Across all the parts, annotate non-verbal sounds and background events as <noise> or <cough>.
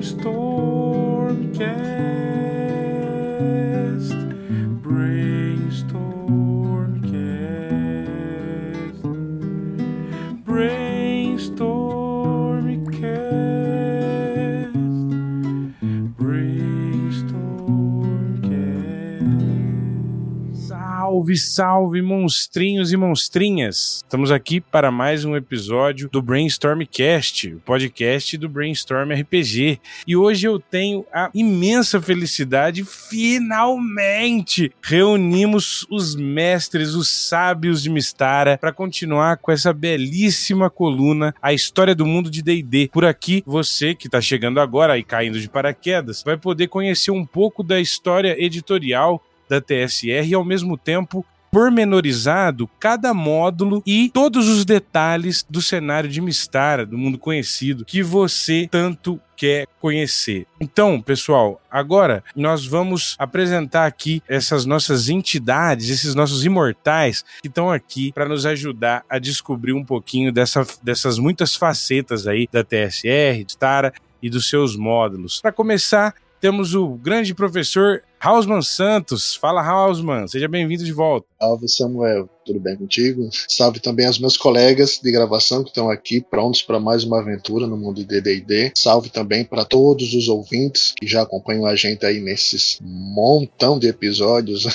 Brainstormcast. Salve, salve, monstrinhos e monstrinhas! Estamos aqui para mais um episódio do Brainstormcast, o podcast do Brainstorm RPG. E hoje eu tenho a imensa felicidade, finalmente reunimos os mestres, os sábios de Mistara, para continuar com essa belíssima coluna, a história do mundo de D&D. Por aqui, você que está chegando agora e caindo de paraquedas, vai poder conhecer um pouco da história editorial da TSR e ao mesmo tempo pormenorizado cada módulo e todos os detalhes do cenário de Mistara, do mundo conhecido, que você tanto quer conhecer. Então, pessoal, agora nós vamos apresentar aqui essas nossas entidades, esses nossos imortais que estão aqui para nos ajudar a descobrir um pouquinho dessa, dessas muitas facetas aí da TSR, de Stara e dos seus módulos. Para começar, temos o grande professor Hausman Santos. Fala, Hausman, seja bem-vindo de volta. Salve, Samuel. Tudo bem contigo? Salve também aos meus colegas de gravação que estão aqui prontos para mais uma aventura no mundo de D&D. Salve também para todos os ouvintes que já acompanham a gente aí nesses montão de episódios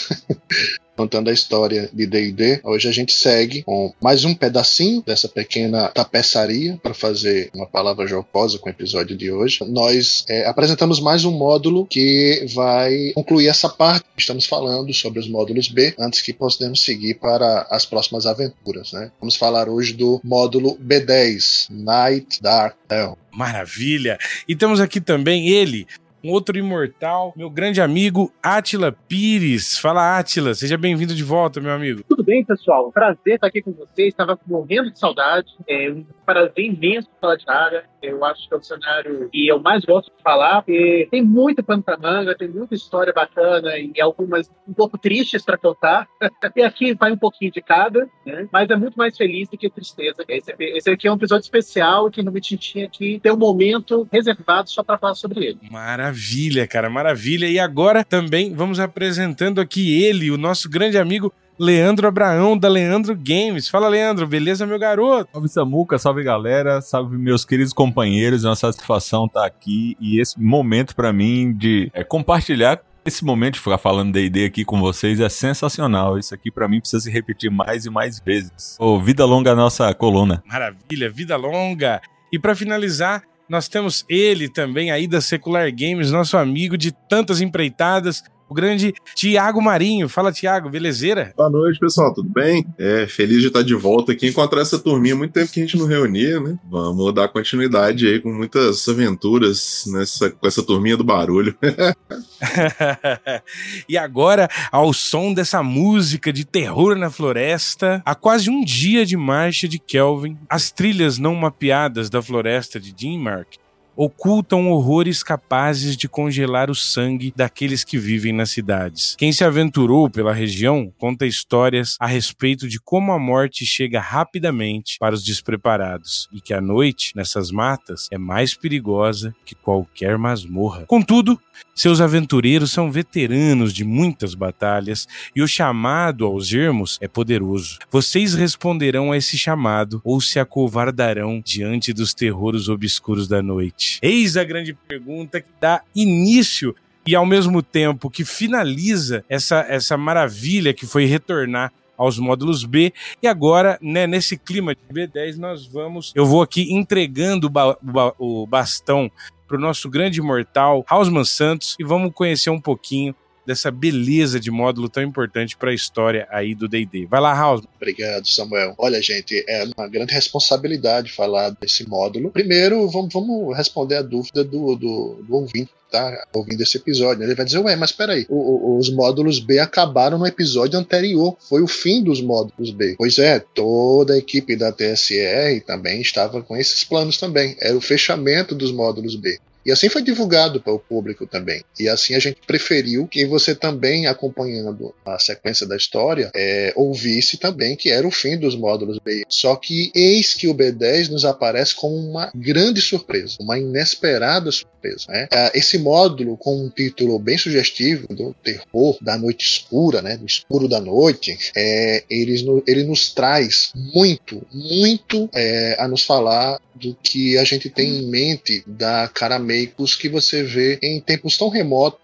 <laughs> contando a história de D&D. Hoje a gente segue com mais um pedacinho dessa pequena tapeçaria para fazer uma palavra jocosa com o episódio de hoje. Nós é, apresentamos mais um módulo que vai concluir essa parte. Estamos falando sobre os módulos B antes que possamos seguir para as próximas aventuras. Né? Vamos falar hoje do módulo B10, Night Dark Hell. Maravilha! E temos aqui também ele, um outro imortal, meu grande amigo Atila Pires. Fala, Atila, seja bem-vindo de volta, meu amigo. Tudo bem, pessoal? Prazer estar aqui com vocês. Estava morrendo de saudade. É prazer imenso falar de Naga. Eu acho que é o cenário que eu mais gosto de falar, porque tem muito pano pra manga, tem muita história bacana e algumas um pouco tristes para contar. <laughs> e aqui vai um pouquinho de cada, né? mas é muito mais feliz do que tristeza. Esse, esse aqui é um episódio especial que realmente a gente tinha que ter um momento reservado só para falar sobre ele. Maravilha, cara, maravilha. E agora também vamos apresentando aqui ele, o nosso grande amigo Leandro Abraão, da Leandro Games. Fala, Leandro, beleza, meu garoto? Salve Samuca, salve galera, salve meus queridos companheiros, é uma satisfação estar aqui e esse momento para mim de é, compartilhar esse momento de ficar falando D&D aqui com vocês é sensacional. Isso aqui para mim precisa se repetir mais e mais vezes. Oh, vida longa a nossa coluna. Maravilha, vida longa. E para finalizar, nós temos ele também aí da Secular Games, nosso amigo de tantas empreitadas, o grande Tiago Marinho. Fala, Tiago, belezeira? Boa noite, pessoal, tudo bem? É, feliz de estar de volta aqui, encontrar essa turminha, muito tempo que a gente não reunia, né? Vamos dar continuidade aí com muitas aventuras nessa, com essa turminha do barulho. <laughs> <laughs> e agora, ao som dessa música de terror na floresta, há quase um dia de marcha de Kelvin, as trilhas não mapeadas da floresta de Dinmark ocultam horrores capazes de congelar o sangue daqueles que vivem nas cidades. Quem se aventurou pela região conta histórias a respeito de como a morte chega rapidamente para os despreparados e que a noite nessas matas é mais perigosa que qualquer masmorra. Contudo, seus aventureiros são veteranos de muitas batalhas e o chamado aos ermos é poderoso. Vocês responderão a esse chamado ou se acovardarão diante dos terrores obscuros da noite? Eis a grande pergunta que dá início e ao mesmo tempo que finaliza essa, essa maravilha que foi retornar aos módulos B. E agora, né, nesse clima de B10, nós vamos. Eu vou aqui entregando ba o bastão para o nosso grande imortal, Hausman Santos, e vamos conhecer um pouquinho dessa beleza de módulo tão importante para a história aí do D&D. Vai lá, Hausman. Obrigado, Samuel. Olha, gente, é uma grande responsabilidade falar desse módulo. Primeiro, vamos, vamos responder a dúvida do, do, do ouvinte tá ouvindo esse episódio. Ele vai dizer, ué, mas peraí, o, o, os módulos B acabaram no episódio anterior, foi o fim dos módulos B. Pois é, toda a equipe da TSR também estava com esses planos também, era o fechamento dos módulos B. E assim foi divulgado para o público também. E assim a gente preferiu que você também, acompanhando a sequência da história, é, ouvisse também que era o fim dos módulos B. Só que eis que o B10 nos aparece como uma grande surpresa, uma inesperada surpresa. Né? É, esse módulo, com um título bem sugestivo, do terror da noite escura, né, do escuro da noite, é, ele, ele nos traz muito, muito é, a nos falar do que a gente tem em mente da Carameicos que você vê em tempos tão remotos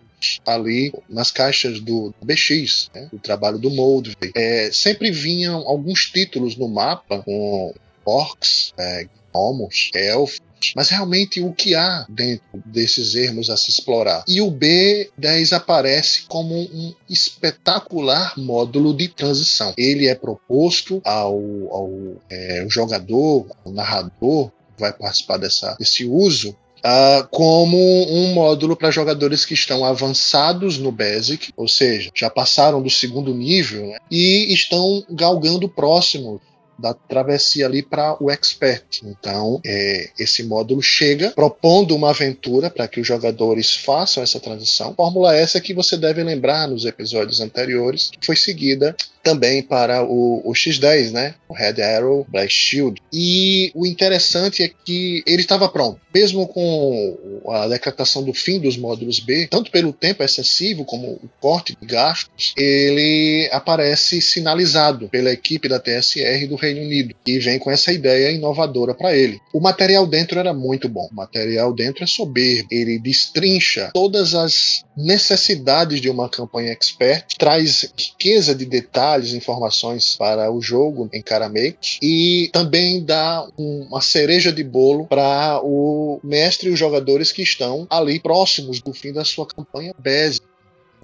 ali nas caixas do BX, né, trabalho do Mold. É, sempre vinham alguns títulos no mapa com orcs, é, gnomos, elfos, mas realmente o que há dentro desses ermos a se explorar. E o B10 aparece como um espetacular módulo de transição. Ele é proposto ao, ao é, jogador, ao narrador, vai participar dessa, desse uso, Uh, como um módulo para jogadores que estão avançados no Basic, ou seja, já passaram do segundo nível né, e estão galgando próximo da travessia ali para o expert. Então, é, esse módulo chega propondo uma aventura para que os jogadores façam essa transição. Fórmula essa que você deve lembrar nos episódios anteriores, que foi seguida também para o, o X10, né? O Red Arrow, Black Shield. E o interessante é que ele estava pronto. Mesmo com a decretação do fim dos módulos B, tanto pelo tempo excessivo como o corte de gastos, ele aparece sinalizado pela equipe da TSR do Reino Unido, e vem com essa ideia inovadora para ele. O material dentro era muito bom. O material dentro é soberbo. Ele destrincha todas as necessidades de uma campanha expert, traz riqueza de detalhes detalhes, informações para o jogo em Caramecos e também dá uma cereja de bolo para o mestre e os jogadores que estão ali próximos do fim da sua campanha base.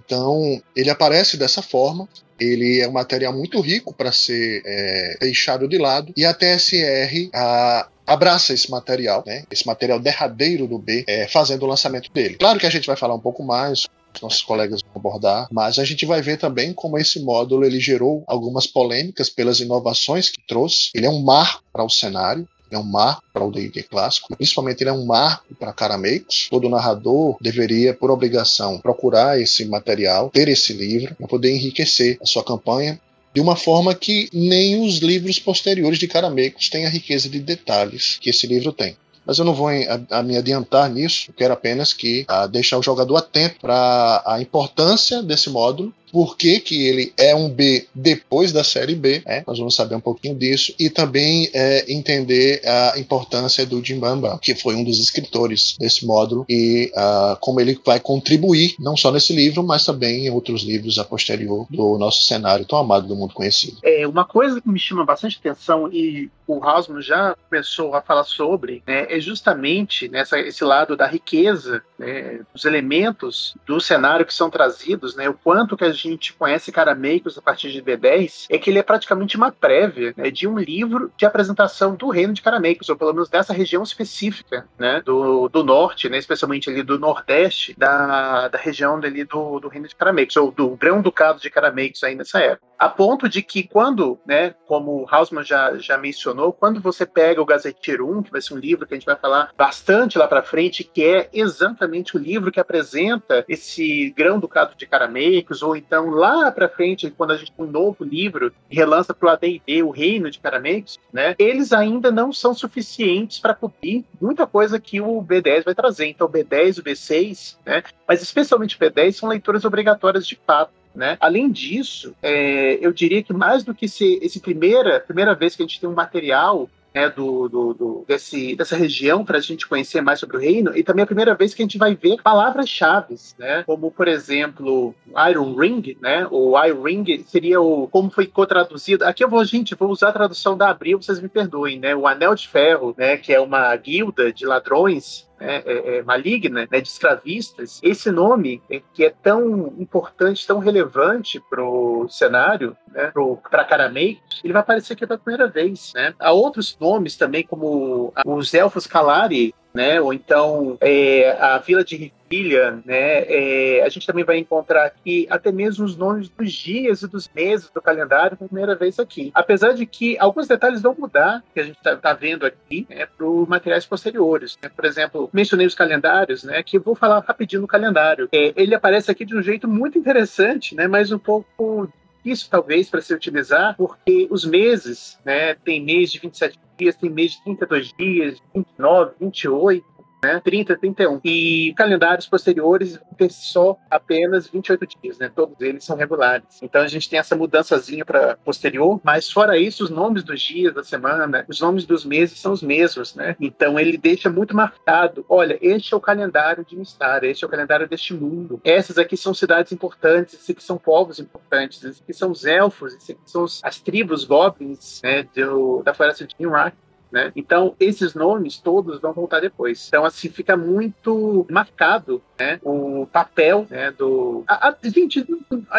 Então, ele aparece dessa forma, ele é um material muito rico para ser é, deixado de lado e a TSR a, abraça esse material, né, esse material derradeiro do B, é, fazendo o lançamento dele. Claro que a gente vai falar um pouco mais nossos colegas vão abordar, mas a gente vai ver também como esse módulo ele gerou algumas polêmicas pelas inovações que trouxe. Ele é um marco para o cenário, é um marco para o D&D clássico, principalmente ele é um marco para Caramecos. Todo narrador deveria, por obrigação, procurar esse material, ter esse livro, para poder enriquecer a sua campanha de uma forma que nem os livros posteriores de Caramecos têm a riqueza de detalhes que esse livro tem mas eu não vou a, a me adiantar nisso, quero apenas que a, deixar o jogador atento para a importância desse módulo por que, que ele é um B depois da série B, né? nós vamos saber um pouquinho disso, e também é, entender a importância do Jim Bamba, que foi um dos escritores desse módulo, e uh, como ele vai contribuir, não só nesse livro, mas também em outros livros a posterior do nosso cenário tão amado do mundo conhecido. É, uma coisa que me chama bastante atenção, e o Hausman já começou a falar sobre, né, é justamente nessa, esse lado da riqueza, né, dos elementos do cenário que são trazidos, né, o quanto que a gente conhece Carameicos a partir de B10 é que ele é praticamente uma prévia né, de um livro de apresentação do reino de Carameicos, ou pelo menos dessa região específica, né, do, do norte, né, especialmente ali do nordeste, da, da região dali do, do reino de Carameicos, ou do grão-ducado de Carameicos aí nessa época. A ponto de que quando, né, como o Hausmann já, já mencionou, quando você pega o Gazeteiro 1, que vai ser um livro que a gente vai falar bastante lá para frente, que é exatamente o livro que apresenta esse grão-ducado de Carameicos, ou então, lá para frente, quando a gente tem um novo livro relança para o AD&D, o Reino de Caramex, né, eles ainda não são suficientes para cobrir muita coisa que o B10 vai trazer. Então, o B10, o B6, né, mas especialmente o B10, são leituras obrigatórias de fato. Né? Além disso, é, eu diria que mais do que ser esse primeira primeira vez que a gente tem um material né, do, do, do, desse, dessa região para a gente conhecer mais sobre o reino, e também é a primeira vez que a gente vai ver palavras-chave, né, como, por exemplo, Iron Ring, né, o Iron Ring seria o, como foi co-traduzido, aqui eu vou, gente, vou usar a tradução da Abril, vocês me perdoem, né, o Anel de Ferro, né, que é uma guilda de ladrões, né, é, é, maligna, né, de escravistas, esse nome é, que é tão importante, tão relevante para o cenário, né, para Caramei, ele vai aparecer aqui pela primeira vez. Né? Há outros nomes também, como os Elfos Calari, né? Ou então é, a Vila de Rivilha, né? É, a gente também vai encontrar aqui até mesmo os nomes dos dias e dos meses do calendário pela primeira vez aqui. Apesar de que alguns detalhes vão mudar, que a gente está tá vendo aqui, né, para materiais posteriores. Né? Por exemplo, mencionei os calendários, né? Que eu vou falar rapidinho no calendário. É, ele aparece aqui de um jeito muito interessante, né? Mas um pouco isso talvez para se utilizar, porque os meses, né, tem mês de 27 dias, tem mês de 32 dias, 29, 28, né? 30, 31. E calendários posteriores vão ter só apenas 28 dias, né? Todos eles são regulares. Então a gente tem essa mudançazinha para posterior, mas fora isso, os nomes dos dias da semana, os nomes dos meses são os mesmos, né? Então ele deixa muito marcado, olha, este é o calendário de Mistar, este é o calendário deste mundo. Essas aqui são cidades importantes, esses aqui são povos importantes, esses aqui são os elfos, esses aqui são as tribos goblins, né, do, da floresta de Nimrak. Né? Então, esses nomes todos vão voltar depois. Então, assim, fica muito marcado né, o papel né, do. A, a, gente,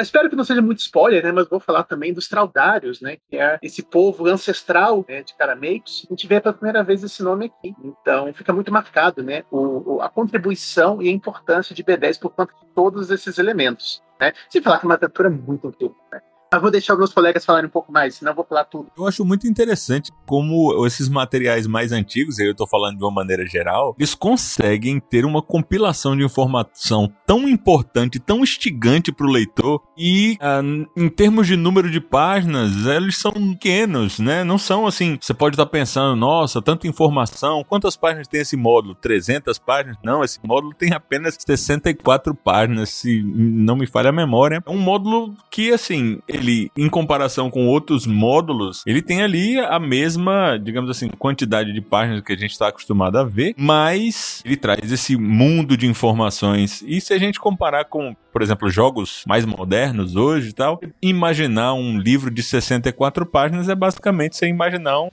espero que não seja muito spoiler, né, mas vou falar também dos Traudários, né, que é esse povo ancestral né, de Carameiros. A gente vê pela primeira vez esse nome aqui. Então, fica muito marcado né, o, o, a contribuição e a importância de B10 por conta de todos esses elementos. Né? Sem falar que é uma aventura muito antiga. Né? Mas vou deixar meus colegas falarem um pouco mais, senão eu vou falar tudo. Eu acho muito interessante como esses materiais mais antigos, aí eu tô falando de uma maneira geral, eles conseguem ter uma compilação de informação tão importante, tão instigante pro leitor e uh, em termos de número de páginas, eles são pequenos, né? Não são assim, você pode estar tá pensando, nossa, tanta informação, quantas páginas tem esse módulo? 300 páginas? Não, esse módulo tem apenas 64 páginas, se não me falha a memória. É um módulo que, assim, ele, em comparação com outros módulos, ele tem ali a mesma, digamos assim, quantidade de páginas que a gente está acostumado a ver, mas ele traz esse mundo de informações. E se a gente comparar com, por exemplo, jogos mais modernos hoje e tal, imaginar um livro de 64 páginas é basicamente você imaginar um,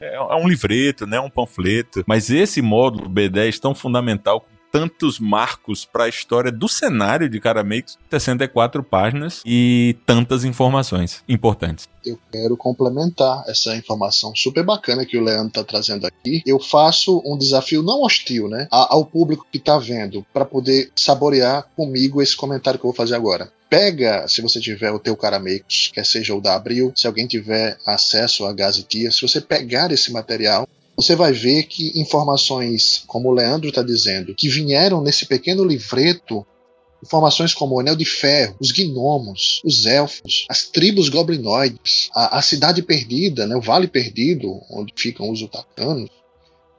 é, é um livreto, né, um panfleto. Mas esse módulo B10 tão fundamental tantos marcos para a história do cenário de Caramakes, 64 páginas e tantas informações importantes. Eu quero complementar essa informação super bacana que o Leandro está trazendo aqui. Eu faço um desafio não hostil, né, ao público que está vendo, para poder saborear comigo esse comentário que eu vou fazer agora pega, se você tiver o teu Caramecos, quer seja o da Abril, se alguém tiver acesso a Gazetia, se você pegar esse material você vai ver que informações, como o Leandro está dizendo, que vieram nesse pequeno livreto, informações como o Anel de Ferro, os gnomos, os elfos, as tribos goblinoides, a, a cidade perdida, né, o Vale Perdido, onde ficam os utacanos,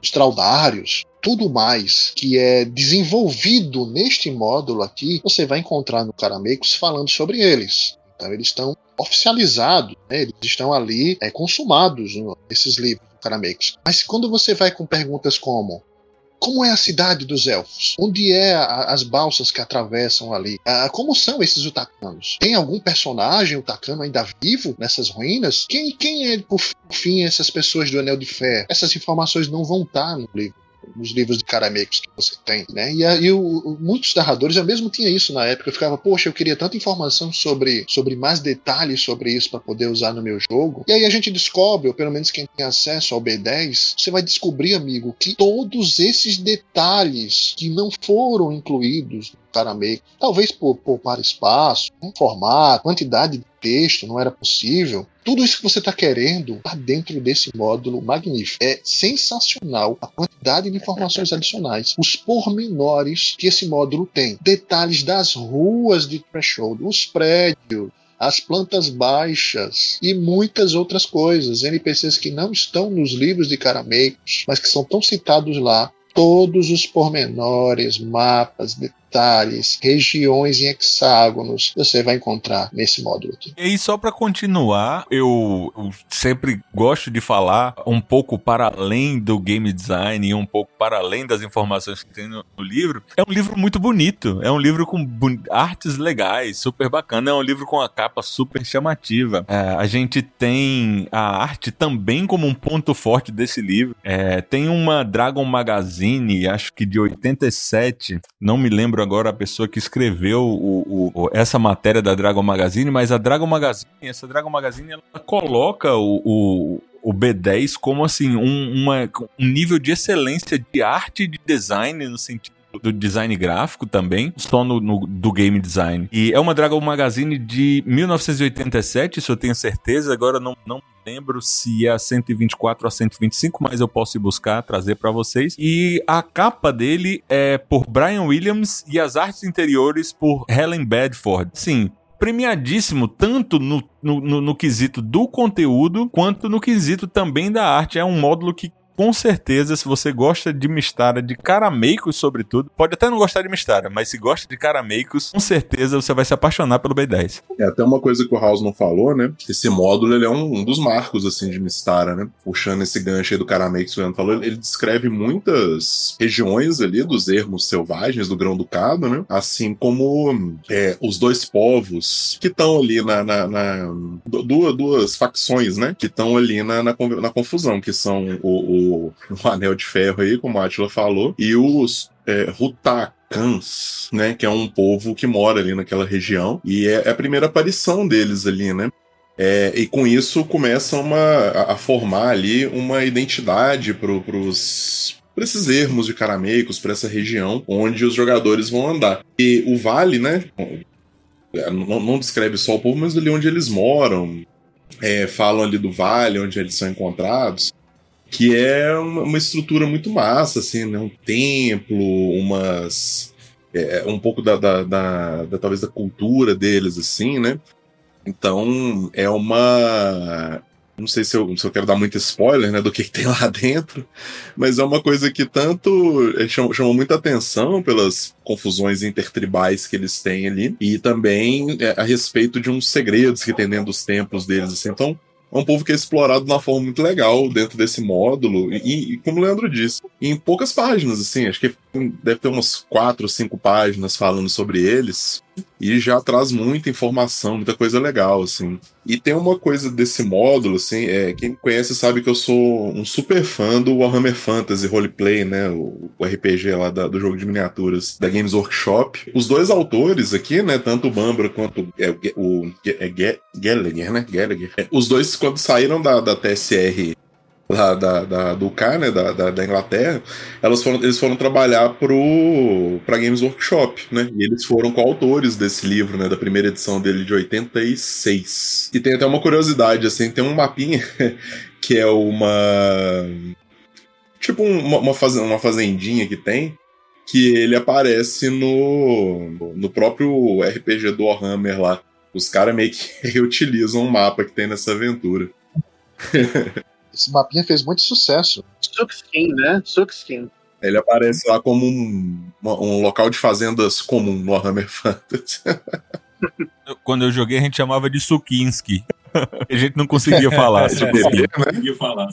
os traudários, tudo mais que é desenvolvido neste módulo aqui, você vai encontrar no Caramecos falando sobre eles. Então eles estão oficializados, né? eles estão ali é, consumados nesses livros caramecos. Mas quando você vai com perguntas como como é a cidade dos elfos? Onde é a, as balsas que atravessam ali? Ah, como são esses utacanos? Tem algum personagem utacano ainda vivo nessas ruínas? Quem, quem é, por fim, essas pessoas do Anel de Fé? Essas informações não vão estar no livro nos livros de caramecos que você tem, né? E, e o, muitos narradores, eu mesmo tinha isso na época, eu ficava, poxa, eu queria tanta informação sobre, sobre mais detalhes sobre isso para poder usar no meu jogo. E aí a gente descobre, ou pelo menos quem tem acesso ao B10, você vai descobrir, amigo, que todos esses detalhes que não foram incluídos Caramecos, talvez por poupar espaço, formato, quantidade de texto, não era possível. Tudo isso que você está querendo está dentro desse módulo magnífico. É sensacional a quantidade de informações adicionais, os pormenores que esse módulo tem, detalhes das ruas de Threshold, os prédios, as plantas baixas e muitas outras coisas, NPCs que não estão nos livros de Caramecos, mas que são tão citados lá. Todos os pormenores, mapas, regiões em hexágonos, você vai encontrar nesse módulo aqui. E aí, só para continuar, eu, eu, sempre gosto de falar um pouco para além do game design e um pouco para além das informações que tem no, no livro. É um livro muito bonito, é um livro com artes legais, super bacana, é um livro com a capa super chamativa. É, a gente tem a arte também como um ponto forte desse livro. É, tem uma Dragon Magazine, acho que de 87, não me lembro agora a pessoa que escreveu o, o, essa matéria da Dragon Magazine, mas a Dragon Magazine, essa Dragon Magazine, ela coloca o, o o B10 como assim um, uma, um nível de excelência de arte e de design no sentido do design gráfico também, só no, no, do game design. E é uma Dragon Magazine de 1987, isso eu tenho certeza, agora não, não lembro se é a 124 ou a 125, mas eu posso ir buscar, trazer para vocês. E a capa dele é por Brian Williams e as artes interiores por Helen Bedford. Sim, premiadíssimo tanto no, no, no, no, quesito do conteúdo quanto no quesito também da arte. É um módulo que com certeza, se você gosta de Mistara, de Carameicos, sobretudo, pode até não gostar de Mistara, mas se gosta de Carameicos, com certeza você vai se apaixonar pelo B10. É até uma coisa que o House não falou, né? Esse módulo ele é um, um dos marcos, assim, de Mistara, né? Puxando esse gancho aí do Carameicos que o Leandro falou, ele descreve muitas regiões ali dos ermos selvagens do grão-ducado, né? Assim como é, os dois povos que estão ali na, na, na duas, duas facções, né? Que estão ali na, na, na, confusão, que são o, o o, Anel de Ferro aí, como a Atila falou, e os é, Rutakans, né, que é um povo que mora ali naquela região, e é, é a primeira aparição deles ali, né? É, e com isso começam uma, a, formar ali uma identidade para os para esses ermos de carameicos, para essa região onde os jogadores vão andar. E o vale, né? Não, não descreve só o povo, mas ali onde eles moram. É, falam ali do vale, onde eles são encontrados que é uma, uma, estrutura muito massa, assim, né? Um templo, umas. É, um pouco da, da, da, da, talvez da cultura deles, assim, né? Então é uma. Não sei se eu, se eu quero dar muito spoiler né, do que, que tem lá <laughs> dentro, mas é uma coisa que tanto é, chamou, chamou muita atenção pelas confusões intertribais que eles têm ali, e também é, a respeito de uns segredos que tem dentro dos templos deles. Assim. Então, é um povo que é explorado de uma forma muito legal dentro desse módulo. E, e, como o Leandro disse, em poucas páginas, assim, acho que deve ter umas quatro ou cinco páginas falando sobre eles e já traz muita informação, muita coisa legal, assim. E tem uma coisa desse módulo, assim, é, quem me conhece sabe que eu sou um super fã do Warhammer Fantasy Roleplay, né, o, o RPG lá da, do jogo de miniaturas da Games Workshop. Os dois autores aqui, né, tanto o Bambra quanto é, o é, Gallagher, né, Gallagher, os dois quando saíram da, da TSR lá da, da, do K, né, da, da, da, Inglaterra, elas foram, eles foram trabalhar pro, pra Games Workshop, né, e eles foram coautores desse livro, né, da primeira edição dele de 86. E tem até uma curiosidade, assim, tem um mapinha <laughs> que é uma... tipo uma, uma, uma fazendinha que tem, que ele aparece no, no próprio RPG do Warhammer lá. Os caras meio que <laughs> reutilizam um mapa que tem nessa aventura. <laughs> Esse mapinha fez muito sucesso. Suckskin, né? Suckskin. Ele aparece lá como um, um local de fazendas comum no Warhammer Fantasy. Quando eu joguei, a gente chamava de Sukinski. A gente não conseguia falar. <laughs> É, não conseguia falar.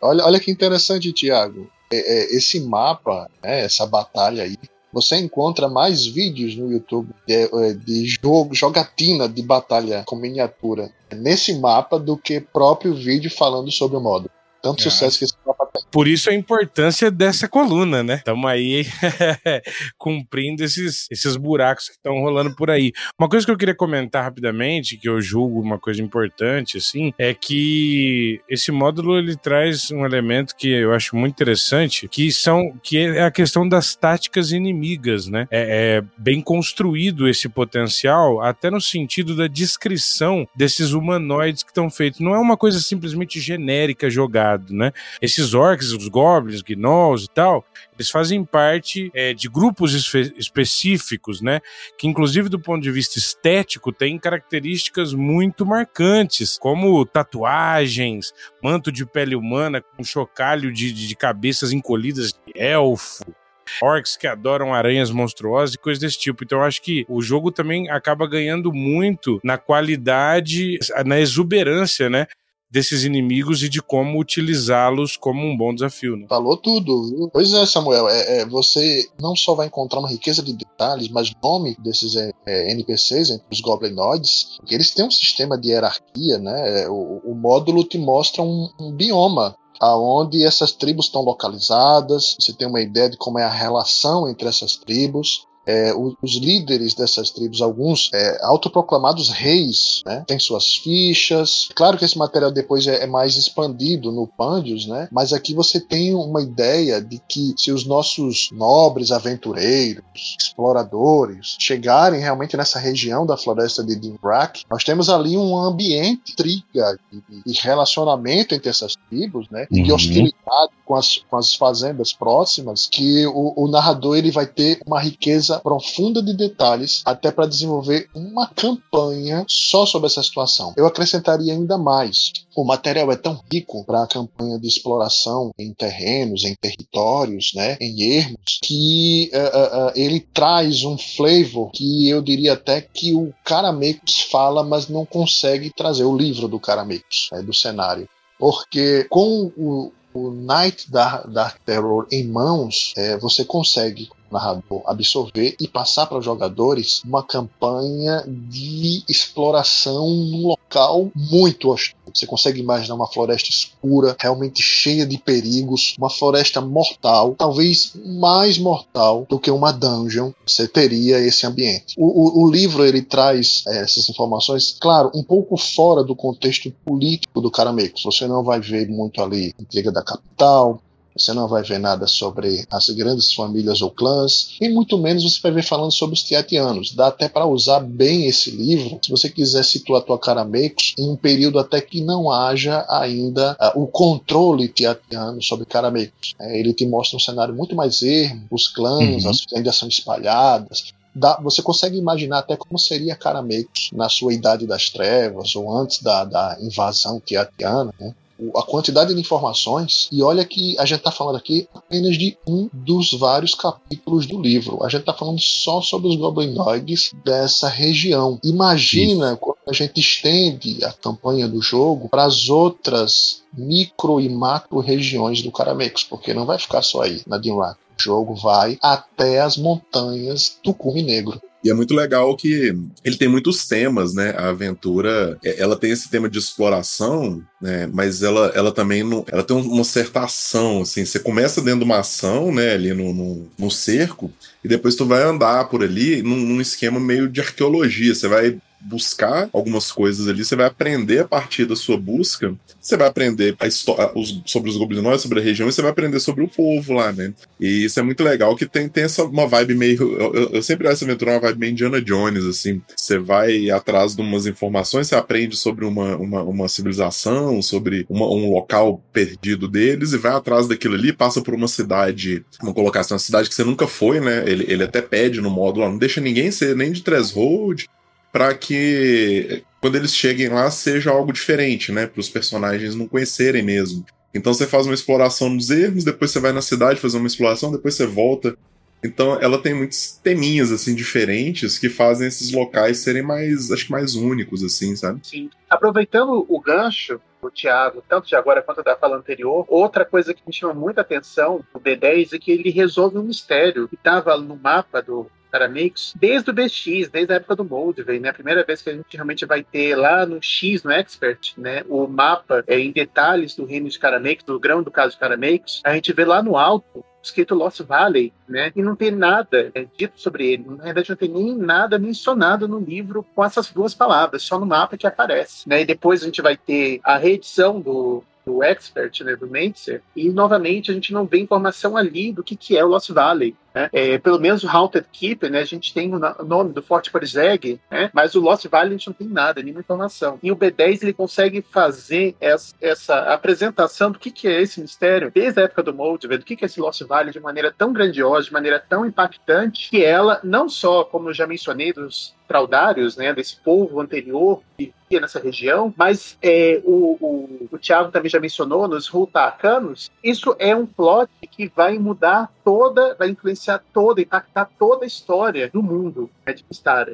Olha, olha que interessante, Tiago. É, é, esse mapa, né, essa batalha aí, você encontra mais vídeos no YouTube de, é, de jogo, jogatina de batalha com miniatura nesse mapa do que próprio vídeo falando sobre o modo. Tanto é. sucesso que esse mapa. Por isso a importância dessa coluna, né? Estamos aí <laughs> cumprindo esses, esses buracos que estão rolando por aí. Uma coisa que eu queria comentar rapidamente, que eu julgo uma coisa importante, assim, é que esse módulo ele traz um elemento que eu acho muito interessante, que são que é a questão das táticas inimigas, né? É, é bem construído esse potencial, até no sentido da descrição desses humanoides que estão feitos. Não é uma coisa simplesmente genérica jogada, né? Esses orcs, os goblins, gnolls e tal, eles fazem parte é, de grupos espe específicos, né? Que inclusive do ponto de vista estético tem características muito marcantes, como tatuagens, manto de pele humana com chocalho de, de, de cabeças encolhidas de elfo, orcs que adoram aranhas monstruosas e coisas desse tipo. Então eu acho que o jogo também acaba ganhando muito na qualidade, na exuberância, né? Desses inimigos e de como utilizá-los como um bom desafio. Né? Falou tudo. Pois é, Samuel. É, é, você não só vai encontrar uma riqueza de detalhes, mas nome desses é, é NPCs, entre os goblinoides, porque eles têm um sistema de hierarquia, né? É, o, o módulo te mostra um, um bioma aonde essas tribos estão localizadas, você tem uma ideia de como é a relação entre essas tribos. É, os, líderes dessas tribos, alguns é, autoproclamados reis, né? Tem suas fichas. Claro que esse material depois é, é mais expandido no Pandius, né? Mas aqui você tem uma ideia de que se os nossos nobres aventureiros, exploradores, chegarem realmente nessa região da floresta de Dimrak, nós temos ali um ambiente intriga e relacionamento entre essas tribos, né? E de uhum. hostilidade com as, com as fazendas próximas, que o, o narrador ele vai ter uma riqueza profunda de detalhes até para desenvolver uma campanha só sobre essa situação. Eu acrescentaria ainda mais. O material é tão rico para a campanha de exploração em terrenos, em territórios, né, em ermos, que uh, uh, ele traz um flavor que eu diria até que o Caramecos fala, mas não consegue trazer o livro do Caramecos, né, do cenário. Porque com o, o Night Dark, Dark Terror em mãos, é, você consegue narrador absorver e passar para os jogadores uma campanha de exploração num local muito hostil. Você consegue imaginar uma floresta escura, realmente cheia de perigos, uma floresta mortal, talvez mais mortal do que uma dungeon. Você teria esse ambiente. O, o, o livro ele traz é, essas informações, claro, um pouco fora do contexto político do Caramecos. Você não vai ver muito ali intriga da capital, você não vai ver nada sobre as grandes famílias ou clãs, e muito menos você vai ver falando sobre os teatianos. Dá até para usar bem esse livro se você quiser situar a tua cara Makes em um período até que não haja ainda uh, o controle teatiano sobre Caramecos. É, ele te mostra um cenário muito mais ermo, os clãs uhum. ainda são espalhadas, Dá, você consegue imaginar até como seria Caramecos na sua idade das trevas ou antes da, da invasão teatiana, né? A quantidade de informações, e olha que a gente está falando aqui apenas de um dos vários capítulos do livro. A gente está falando só sobre os goblinoides dessa região. Imagina Isso. quando a gente estende a campanha do jogo para as outras micro e macro regiões do Caramex, porque não vai ficar só aí na Dinrak. O jogo vai até as montanhas do Cume Negro. E é muito legal que ele tem muitos temas, né? A aventura, é, ela tem esse tema de exploração, né? Mas ela, ela também não, ela tem uma certa ação, assim. Você começa dentro de uma ação, né? Ali no, no, no cerco, e depois tu vai andar por ali num, num esquema meio de arqueologia. Você vai buscar algumas coisas ali, você vai aprender a partir da sua busca, você vai aprender a os, sobre os goblinoides, sobre a região, e você vai aprender sobre o povo lá, né? E isso é muito legal, que tem, tem essa uma vibe meio. Eu, eu sempre acho essa aventura uma vibe meio Indiana Jones, assim. Você vai atrás de umas informações, você aprende sobre uma, uma, uma civilização, sobre uma, um local perdido deles, e vai atrás daquilo ali, passa por uma cidade, vamos colocar assim, uma cidade que você nunca foi, né? Ele, ele até pede no módulo, não deixa ninguém ser nem de Threshold, para que quando eles cheguem lá seja algo diferente, né? Para os personagens não conhecerem mesmo. Então você faz uma exploração nos erros, depois você vai na cidade fazer uma exploração, depois você volta. Então ela tem muitos teminhas assim diferentes que fazem esses locais serem mais, acho que mais únicos assim, sabe? Sim. Aproveitando o gancho do Thiago, tanto de agora quanto da fala anterior, outra coisa que me chama muita atenção do D10 é que ele resolve um mistério que estava no mapa do Caramix desde o BX, desde a época do Moldvay, né? A primeira vez que a gente realmente vai ter lá no X, no Expert, né? O mapa é, em detalhes do reino de Caramix, do grão do caso de Caramix, a gente vê lá no alto escrito Lost Valley, né? E não tem nada é, dito sobre ele. Na verdade, não tem nem nada mencionado no livro com essas duas palavras, só no mapa que aparece, né? E depois a gente vai ter a reedição do do expert, né, do Mentzer, e novamente a gente não vê informação ali do que, que é o Lost Valley. Né? É, pelo menos o Haunted Keep, né, a gente tem o nome do Forte Parizeg, né, mas o Lost Valley a gente não tem nada, nenhuma informação. E o B10 ele consegue fazer essa, essa apresentação do que, que é esse mistério, desde a época do Moldver, do que, que é esse Lost Valley, de maneira tão grandiosa, de maneira tão impactante, que ela, não só, como eu já mencionei, dos traudários, né, desse povo anterior que vivia nessa região, mas é, o, o, o Tiago também já mencionou nos Rutacanos, isso é um plot que vai mudar toda, vai influenciar toda, impactar toda a história do mundo né, de.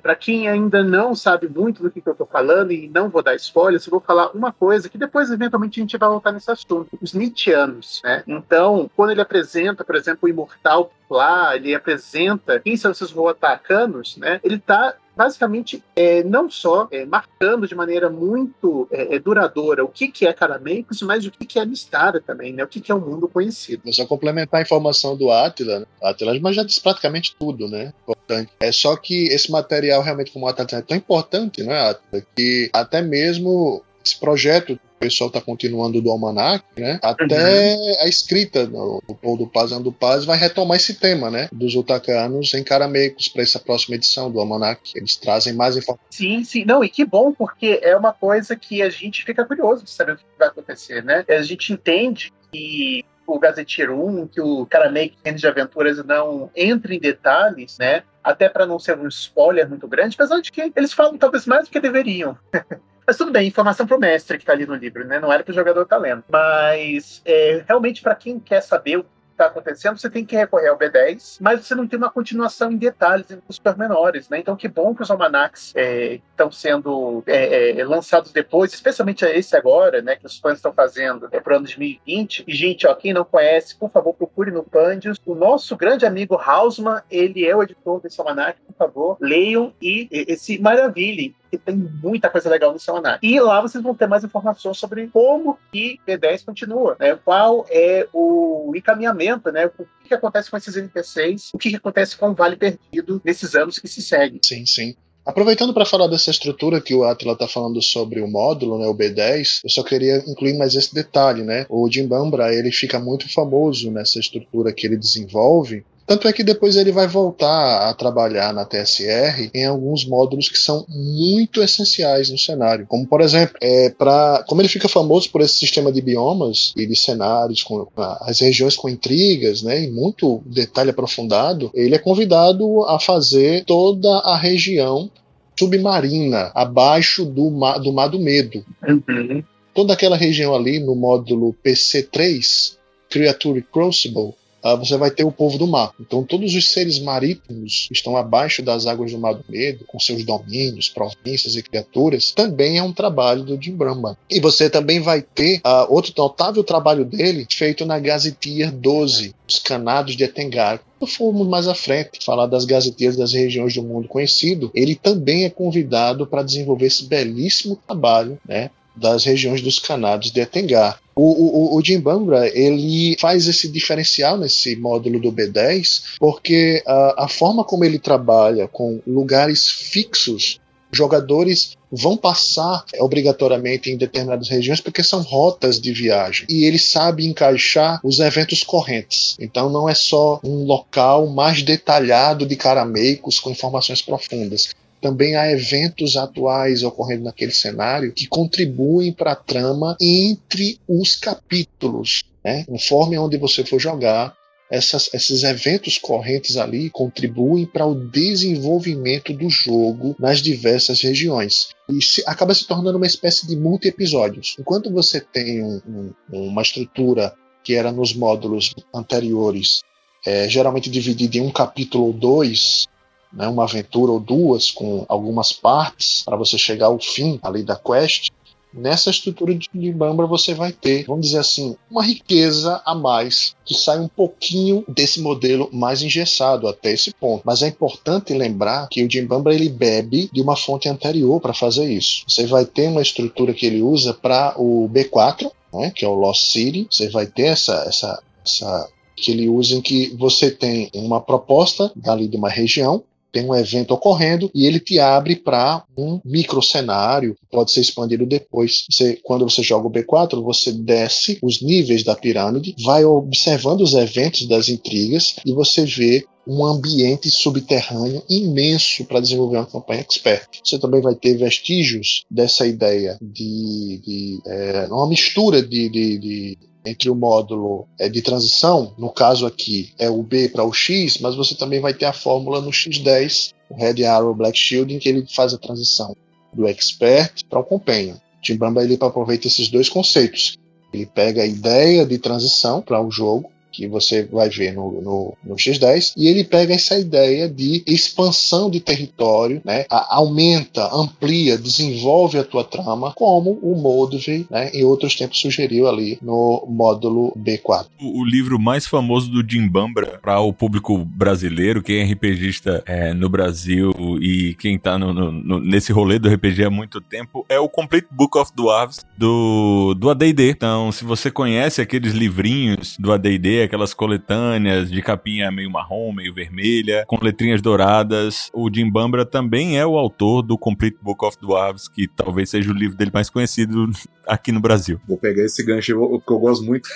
Para quem ainda não sabe muito do que, que eu estou falando e não vou dar spoilers, eu vou falar uma coisa que depois eventualmente a gente vai voltar nesse assunto, os Nietzscheanos, né? Então, quando ele apresenta, por exemplo, o Imortal lá, ele apresenta quem são esses Roatacanos, né? Ele está basicamente é, não só é, marcando de maneira muito é, é duradoura o que, que é Caramecos, mas o que, que é Mistara também, né? O que, que é o mundo conhecido. Só complementar a informação do Atila, né? Atila, mas já disse praticamente tudo, né? Importante. É só que esse material realmente, como o Atila é tão importante, né, Atila, que até mesmo esse projeto o pessoal está continuando do Almanac, né? Até uhum. a escrita no Paul do Paz do Paz vai retomar esse tema, né? Dos Utacanos em Caramecos para essa próxima edição do Almanac. Eles trazem mais informações. Sim, sim. Não, e que bom, porque é uma coisa que a gente fica curioso de saber o que vai acontecer, né? A gente entende que o Gazetteiro 1, que o Caramake de Aventuras não entra em detalhes, né? Até para não ser um spoiler muito grande, apesar de que eles falam talvez mais do que deveriam. <laughs> Mas tudo bem, informação para o mestre que está ali no livro, né? Não era para o jogador estar tá lendo. Mas é, realmente, para quem quer saber o está acontecendo, você tem que recorrer ao B10, mas você não tem uma continuação em detalhes, os pormenores, né? Então, que bom que os almanacs estão é, sendo é, é, lançados depois, especialmente esse agora, né? Que os fãs estão fazendo é, para o ano de 2020. E, gente, ó, quem não conhece, por favor, procure no Pandios. O nosso grande amigo Hausmann, ele é o editor desse almanac, por favor, leiam e, e, e se maravilhem que tem muita coisa legal no Samaná. E lá vocês vão ter mais informações sobre como que B10 continua, né? Qual é o encaminhamento, né? O que, que acontece com esses NPCs, o que, que acontece com o Vale Perdido nesses anos que se seguem. Sim, sim. Aproveitando para falar dessa estrutura que o Atila está falando sobre o módulo, né, o B10, eu só queria incluir mais esse detalhe, né? O Jimbambra, ele fica muito famoso nessa estrutura que ele desenvolve, tanto é que depois ele vai voltar a trabalhar na TSR em alguns módulos que são muito essenciais no cenário. Como, por exemplo, é, pra, como ele fica famoso por esse sistema de biomas e de cenários, com, as regiões com intrigas né, e muito detalhe aprofundado, ele é convidado a fazer toda a região submarina, abaixo do, mar, do Mar do Medo. Uhum. Toda aquela região ali no módulo PC3, Creature Crucible, uh, você vai ter o povo do mar. Então, todos os seres marítimos que estão abaixo das águas do Mar do Medo, com seus domínios, províncias e criaturas, também é um trabalho do Jim Brahman. E você também vai ter uh, outro notável trabalho dele feito na Gazetier 12, os canados de Etengar. Quando formos mais à frente falar das gazetias das regiões do mundo conhecido, ele também é convidado para desenvolver esse belíssimo trabalho, né, das regiões dos canados de Etengar. O, o, o Jim Bambra, ele faz esse diferencial nesse módulo do B10, porque a, a forma como ele trabalha com lugares fixos jogadores vão passar obrigatoriamente em determinadas regiões porque são rotas de viagem e ele sabe encaixar os eventos correntes. Então não é só um local mais detalhado de carameicos com informações profundas também há eventos atuais ocorrendo naquele cenário que contribuem para a trama entre os capítulos. Né? Conforme onde você for jogar, essas, esses eventos correntes ali contribuem para o desenvolvimento do jogo nas diversas regiões. E se, acaba se tornando uma espécie de multi-episódios. Enquanto você tem um, um, uma estrutura que era nos módulos anteriores, é, geralmente dividida em um capítulo ou dois, né, uma aventura ou duas com algumas partes para você chegar ao fim ali da quest. Nessa estrutura de Bambra você vai ter, vamos dizer assim, uma riqueza a mais que sai um pouquinho desse modelo mais engessado até esse ponto. Mas é importante lembrar que o Jim Bambra ele bebe de uma fonte anterior para fazer isso. Você vai ter uma estrutura que ele usa para o B4, né, que é o Lost City. Você vai ter essa, essa, essa que ele usa em que você tem uma proposta dali de uma região tem um evento ocorrendo e ele te abre para um microcenário que pode ser expandido depois. Você, quando você joga o B4, você desce os níveis da pirâmide, vai observando os eventos das intrigas e você vê um ambiente subterrâneo imenso para desenvolver uma campanha expert. Você também vai ter vestígios dessa ideia de, de é, uma mistura de, de, de entre o módulo é, de transição, no caso aqui é o B para o X, mas você também vai ter a fórmula no X10, o Red Arrow Black Shield, em que ele faz a transição do Expert para o Companion. Timbamba ele aproveita esses dois conceitos. Ele pega a ideia de transição para o jogo, que você vai ver no, no, no X10, e ele pega essa ideia de expansão de território, né? A, aumenta, amplia, desenvolve a tua trama, como o Moldve, né? Em outros tempos sugeriu ali no módulo B4. O, o livro mais famoso do Jim Bambra para o público brasileiro, quem é RPGista é, no Brasil e quem tá no, no, no, nesse rolê do RPG há muito tempo, é o Complete Book of Dwarves do, do AD&D. Então, se você conhece aqueles livrinhos do AD&D, aquelas coletâneas de capinha meio marrom, meio vermelha, com letrinhas douradas, o Jim Bambra também é o autor do Complete Book of Dwarves, que talvez seja o livro dele mais conhecido <laughs> aqui no Brasil. Vou pegar esse gancho porque eu gosto muito.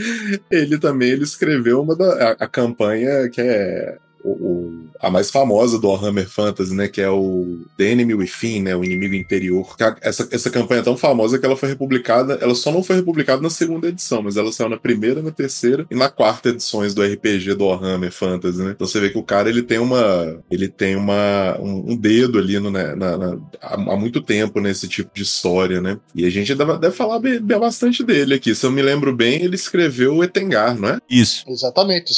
<laughs> ele também ele escreveu uma da, a, a campanha que é o, o, a mais famosa do Warhammer Fantasy, né? Que é o The Enemy Within, né? O inimigo interior. Essa, essa campanha é tão famosa que ela foi republicada. Ela só não foi republicada na segunda edição, mas ela saiu na primeira, na terceira e na quarta edições do RPG do Warhammer Fantasy, né? Então você vê que o cara ele tem uma. Ele tem uma, um, um dedo ali no, né, na, na, há, há, muito tempo nesse tipo de história, né? E a gente deve, deve falar bem, bem bastante dele aqui. Se eu me lembro bem, ele escreveu o Etengar, não é? Isso. Exatamente.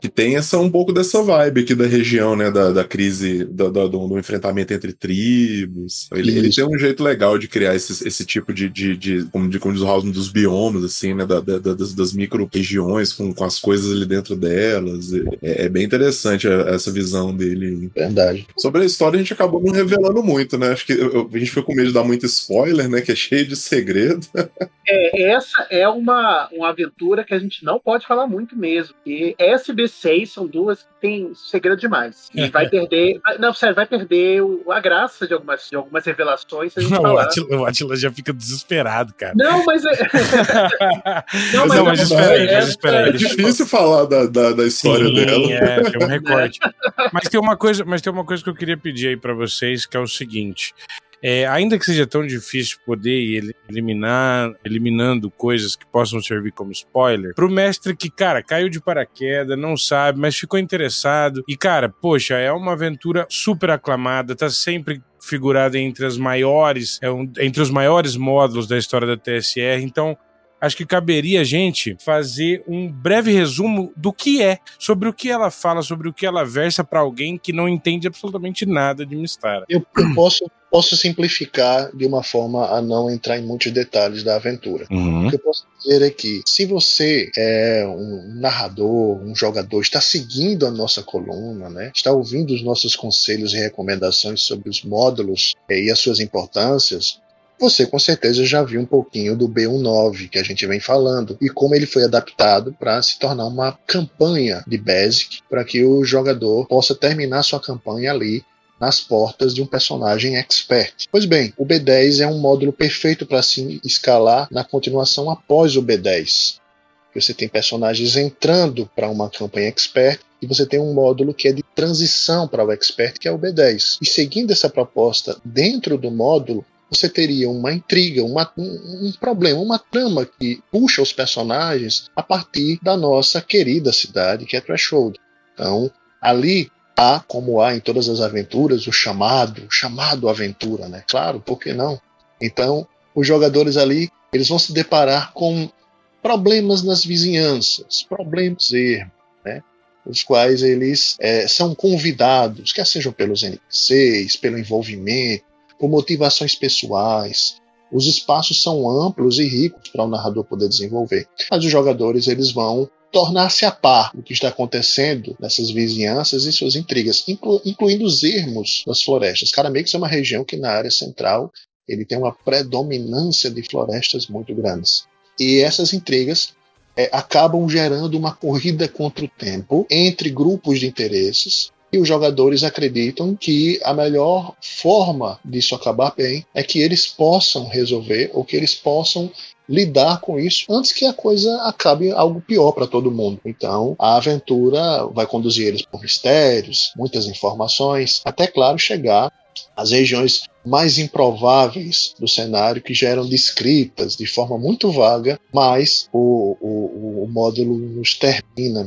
Que tem essa, um pouco dessa vibe aqui da região, né? Da, da crise, do, do, do enfrentamento entre tribos. Ele, ele, tem um jeito legal de criar esse, esse tipo de, de, de, como, de, como diz o House, dos biomas, assim, né? Da, da, das, das micro-regiões, com, com as coisas ali dentro delas. É, é bem interessante essa visão dele. Verdade. Sobre a história, a gente acabou não revelando muito, né? Acho que eu, a gente foi com medo de dar muito spoiler, né? Que é cheio de segredo. É, essa é uma, uma aventura que a gente não pode falar muito mesmo. E SB6 são duas que tem segredo demais. E vai <laughs> perder. Não, sério, vai perder a graça de algumas, de algumas revelações. Se a gente não, falar. O, Atila, o Atila já fica desesperado, cara. Não, mas é. <laughs> não, mas, não, mas espera aí, mas espera aí. É difícil falar da, da, da história Sim, dela. É, tem um recorte. <laughs> mas, tem uma coisa, mas tem uma coisa que eu queria pedir aí para vocês, que é o seguinte. É, ainda que seja tão difícil poder eliminar, eliminando coisas que possam servir como spoiler, pro mestre que, cara, caiu de paraquedas, não sabe, mas ficou interessado. E, cara, poxa, é uma aventura super aclamada, tá sempre figurada entre as maiores, é um, entre os maiores módulos da história da TSR. Então, acho que caberia a gente fazer um breve resumo do que é, sobre o que ela fala, sobre o que ela versa para alguém que não entende absolutamente nada de Mistara. Eu, eu posso, posso simplificar de uma forma a não entrar em muitos detalhes da aventura. Uhum. O que eu posso dizer é que, se você é um narrador, um jogador, está seguindo a nossa coluna, né, está ouvindo os nossos conselhos e recomendações sobre os módulos eh, e as suas importâncias, você com certeza já viu um pouquinho do B19 que a gente vem falando e como ele foi adaptado para se tornar uma campanha de Basic para que o jogador possa terminar sua campanha ali nas portas de um personagem expert. Pois bem, o B10 é um módulo perfeito para se escalar na continuação após o B10. Você tem personagens entrando para uma campanha expert e você tem um módulo que é de transição para o expert, que é o B10. E seguindo essa proposta dentro do módulo, você teria uma intriga, uma, um, um, problema, uma trama que puxa os personagens a partir da nossa querida cidade, que é Threshold. Então, ali há, como há em todas as aventuras, o chamado, o chamado aventura, né? Claro, por que não? Então, os jogadores ali, eles vão se deparar com problemas nas vizinhanças, problemas erros, né? Os quais eles é, são convidados, quer sejam pelos NPCs, pelo envolvimento, por motivações pessoais. Os espaços são amplos e ricos para o narrador poder desenvolver. Mas os jogadores eles vão tornar-se a par do que está acontecendo nessas vizinhanças e suas intrigas, inclu incluindo os ermos das florestas. Caramex é uma região que na área central ele tem uma predominância de florestas muito grandes. E essas intrigas é, acabam gerando uma corrida contra o tempo entre grupos de interesses e os jogadores acreditam que a melhor forma disso acabar bem é que eles possam resolver ou que eles possam lidar com isso antes que a coisa acabe algo pior para todo mundo. Então, a aventura vai conduzir eles por mistérios, muitas informações, até claro chegar às regiões mais improváveis do cenário que já eram descritas de forma muito vaga, mas o, o, o módulo nos termina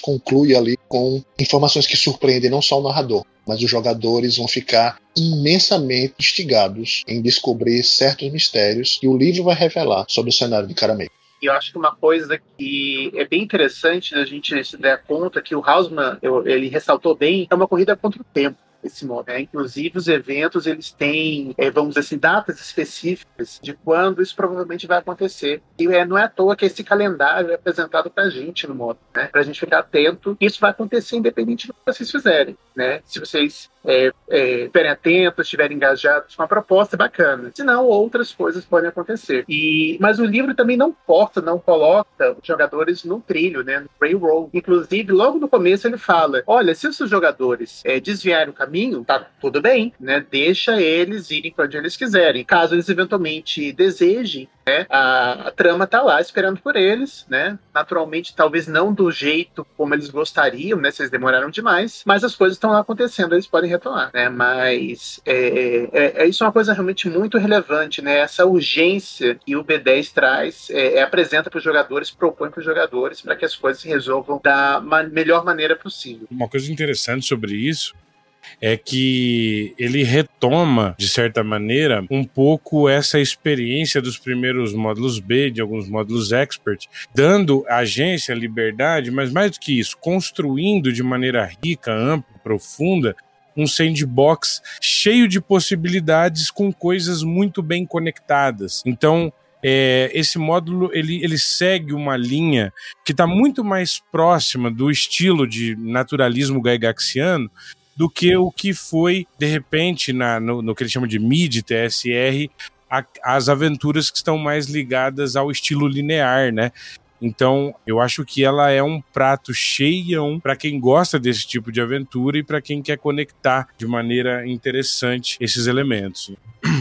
conclui ali com informações que surpreendem não só o narrador, mas os jogadores vão ficar imensamente instigados em descobrir certos mistérios que o livro vai revelar sobre o cenário de Caramelo. E eu acho que uma coisa que é bem interessante a gente se dar conta que o Hausmann ele ressaltou bem é uma corrida contra o tempo esse modo. Né? Inclusive, os eventos eles têm, é, vamos dizer assim, datas específicas de quando isso provavelmente vai acontecer. E é, não é à toa que esse calendário é apresentado para a gente no modo, né? para a gente ficar atento. Isso vai acontecer independente do que vocês fizerem. Né? Se vocês é, é, estiverem atentos, estiverem engajados com a proposta, é bacana. Senão, outras coisas podem acontecer. E, mas o livro também não força, não coloca os jogadores no trilho, né, no railroad. Inclusive, logo no começo ele fala: olha, se os jogadores é, desviarem o caminho, tá tudo bem, né? Deixa eles irem para onde eles quiserem. Caso eles eventualmente desejem, né, a, a trama tá lá esperando por eles, né? Naturalmente, talvez não do jeito como eles gostariam, né? Se eles demoraram demais, mas as coisas estão lá acontecendo, eles podem retomar, né? Mas é, é, é, isso é uma coisa realmente muito relevante, né? Essa urgência que o B10 traz, é, é apresenta para os jogadores, propõe para os jogadores para que as coisas se resolvam da ma melhor maneira possível. Uma coisa interessante sobre isso é que ele retoma, de certa maneira, um pouco essa experiência dos primeiros módulos B, de alguns módulos expert, dando à agência liberdade, mas mais do que isso, construindo de maneira rica, ampla, profunda, um sandbox cheio de possibilidades com coisas muito bem conectadas. Então, é, esse módulo ele, ele segue uma linha que está muito mais próxima do estilo de naturalismo gaigaxiano do que o que foi, de repente, na, no, no que ele chama de MIDI, TSR, a, as aventuras que estão mais ligadas ao estilo linear, né? Então, eu acho que ela é um prato cheião para quem gosta desse tipo de aventura e para quem quer conectar de maneira interessante esses elementos.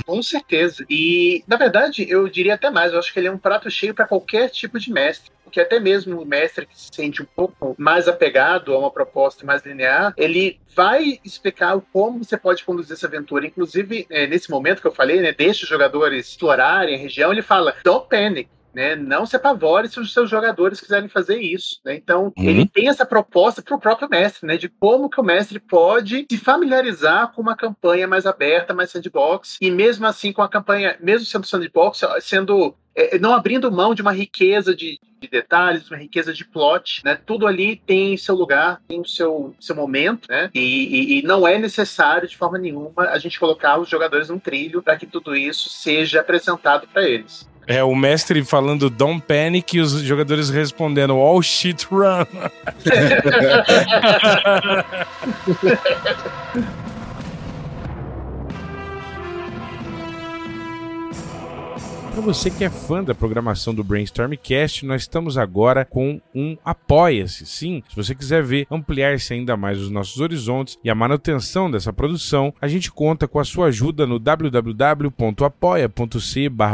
Com certeza. E, na verdade, eu diria até mais, eu acho que ele é um prato cheio para qualquer tipo de mestre porque até mesmo o mestre que se sente um pouco mais apegado a uma proposta mais linear, ele vai explicar como você pode conduzir essa aventura. Inclusive, é, nesse momento que eu falei, né, deixa os jogadores explorarem a região, ele fala, don't panic, né? Não se apavore se os seus jogadores quiserem fazer isso. Né? Então, uhum. ele tem essa proposta para o próprio mestre, né? De como que o mestre pode se familiarizar com uma campanha mais aberta, mais sandbox, e mesmo assim com a campanha, mesmo sendo sandbox, sendo é, não abrindo mão de uma riqueza de, de, detalhes, uma riqueza de plot, né? Tudo ali tem seu lugar, tem o seu, seu momento, né? E, e, e não é necessário de forma nenhuma a gente colocar os jogadores num trilho para que tudo isso seja apresentado para eles. É, o mestre falando Don't Panic e os jogadores respondendo All shit run. <laughs> <laughs> Para você que é fã da programação do Brainstormcast, nós estamos agora com um Apoia-se. Sim, se você quiser ver ampliar-se ainda mais os nossos horizontes e a manutenção dessa produção, a gente conta com a sua ajuda no www.apoia.c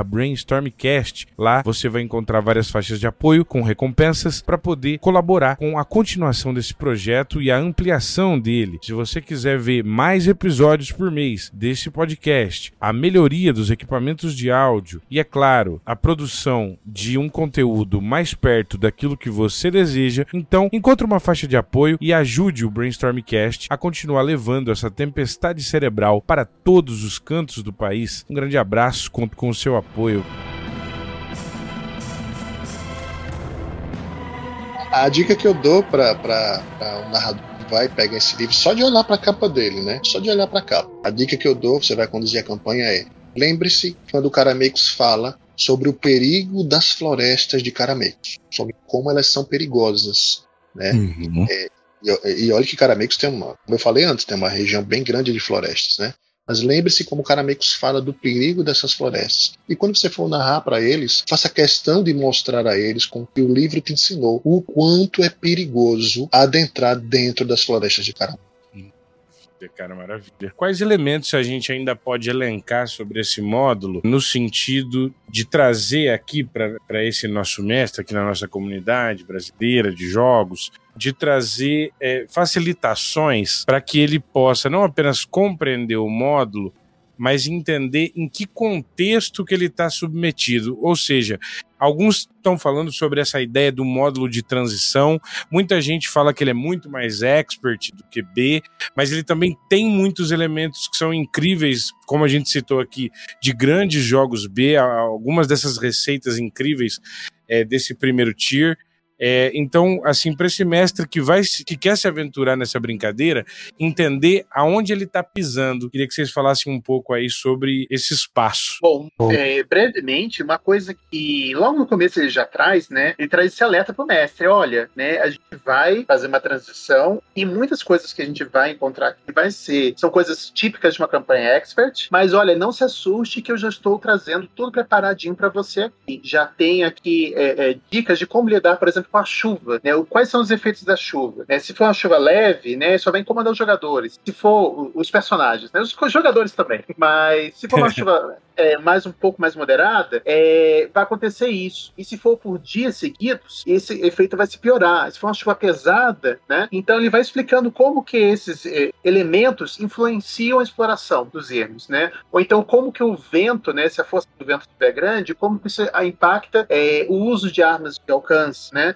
brainstormcast. Lá você vai encontrar várias faixas de apoio com recompensas para poder colaborar com a continuação desse projeto e a ampliação dele. Se você quiser ver mais episódios por mês desse podcast, a melhoria dos equipamentos de áudio e a claro, a produção de um conteúdo mais perto daquilo que você deseja, então encontre uma faixa de apoio e ajude o Brainstormcast a continuar levando essa tempestade cerebral para todos os cantos do país. Um grande abraço, conto com o seu apoio. A dica que eu dou para o um narrador vai pegar esse livro só de olhar para a capa dele, né? Só de olhar para a capa. A dica que eu dou, você vai conduzir a campanha é Lembre-se quando o Caramecos fala sobre o perigo das florestas de Caramecos, sobre como elas são perigosas, né? Uhum. É, e, e olha que Caramecos tem uma, como eu falei antes, tem uma região bem grande de florestas, né? Mas lembre-se como Caramecos fala do perigo dessas florestas. E quando você for narrar para eles, faça questão de mostrar a eles com que o livro te ensinou o quanto é perigoso adentrar dentro das florestas de Caramecos. Cara, maravilha. Quais elementos a gente ainda pode elencar sobre esse módulo no sentido de trazer aqui para esse nosso mestre, aqui na nossa comunidade brasileira de jogos, de trazer é, facilitações para que ele possa não apenas compreender o módulo, mas entender em que contexto que ele está submetido. Ou seja, alguns estão falando sobre essa ideia do módulo de transição. Muita gente fala que ele é muito mais expert do que B, mas ele também tem muitos elementos que são incríveis, como a gente citou aqui, de grandes jogos B, algumas dessas receitas incríveis é, desse primeiro tier. É, então, assim, para esse mestre que vai que quer se aventurar nessa brincadeira, entender aonde ele está pisando. Queria que vocês falassem um pouco aí sobre esse espaço. Bom, é, brevemente, uma coisa que logo no começo ele já traz, né? Ele traz esse alerta pro mestre: olha, né? A gente vai fazer uma transição e muitas coisas que a gente vai encontrar aqui vai ser são coisas típicas de uma campanha expert, mas olha, não se assuste que eu já estou trazendo tudo preparadinho para você aqui. Já tem aqui é, é, dicas de como lidar, por exemplo com a chuva, né? Quais são os efeitos da chuva? Né? Se for uma chuva leve, né, só vai incomodar os jogadores. Se for os personagens, né? Os jogadores também. Mas se for uma <laughs> chuva é, mais um pouco mais moderada, é, vai acontecer isso. E se for por dias seguidos, esse efeito vai se piorar. Se for uma chuva pesada, né? Então ele vai explicando como que esses é, elementos influenciam a exploração dos ermos, né? Ou então como que o vento, né? Se a força do vento estiver grande, como que isso impacta é, o uso de armas de alcance, né?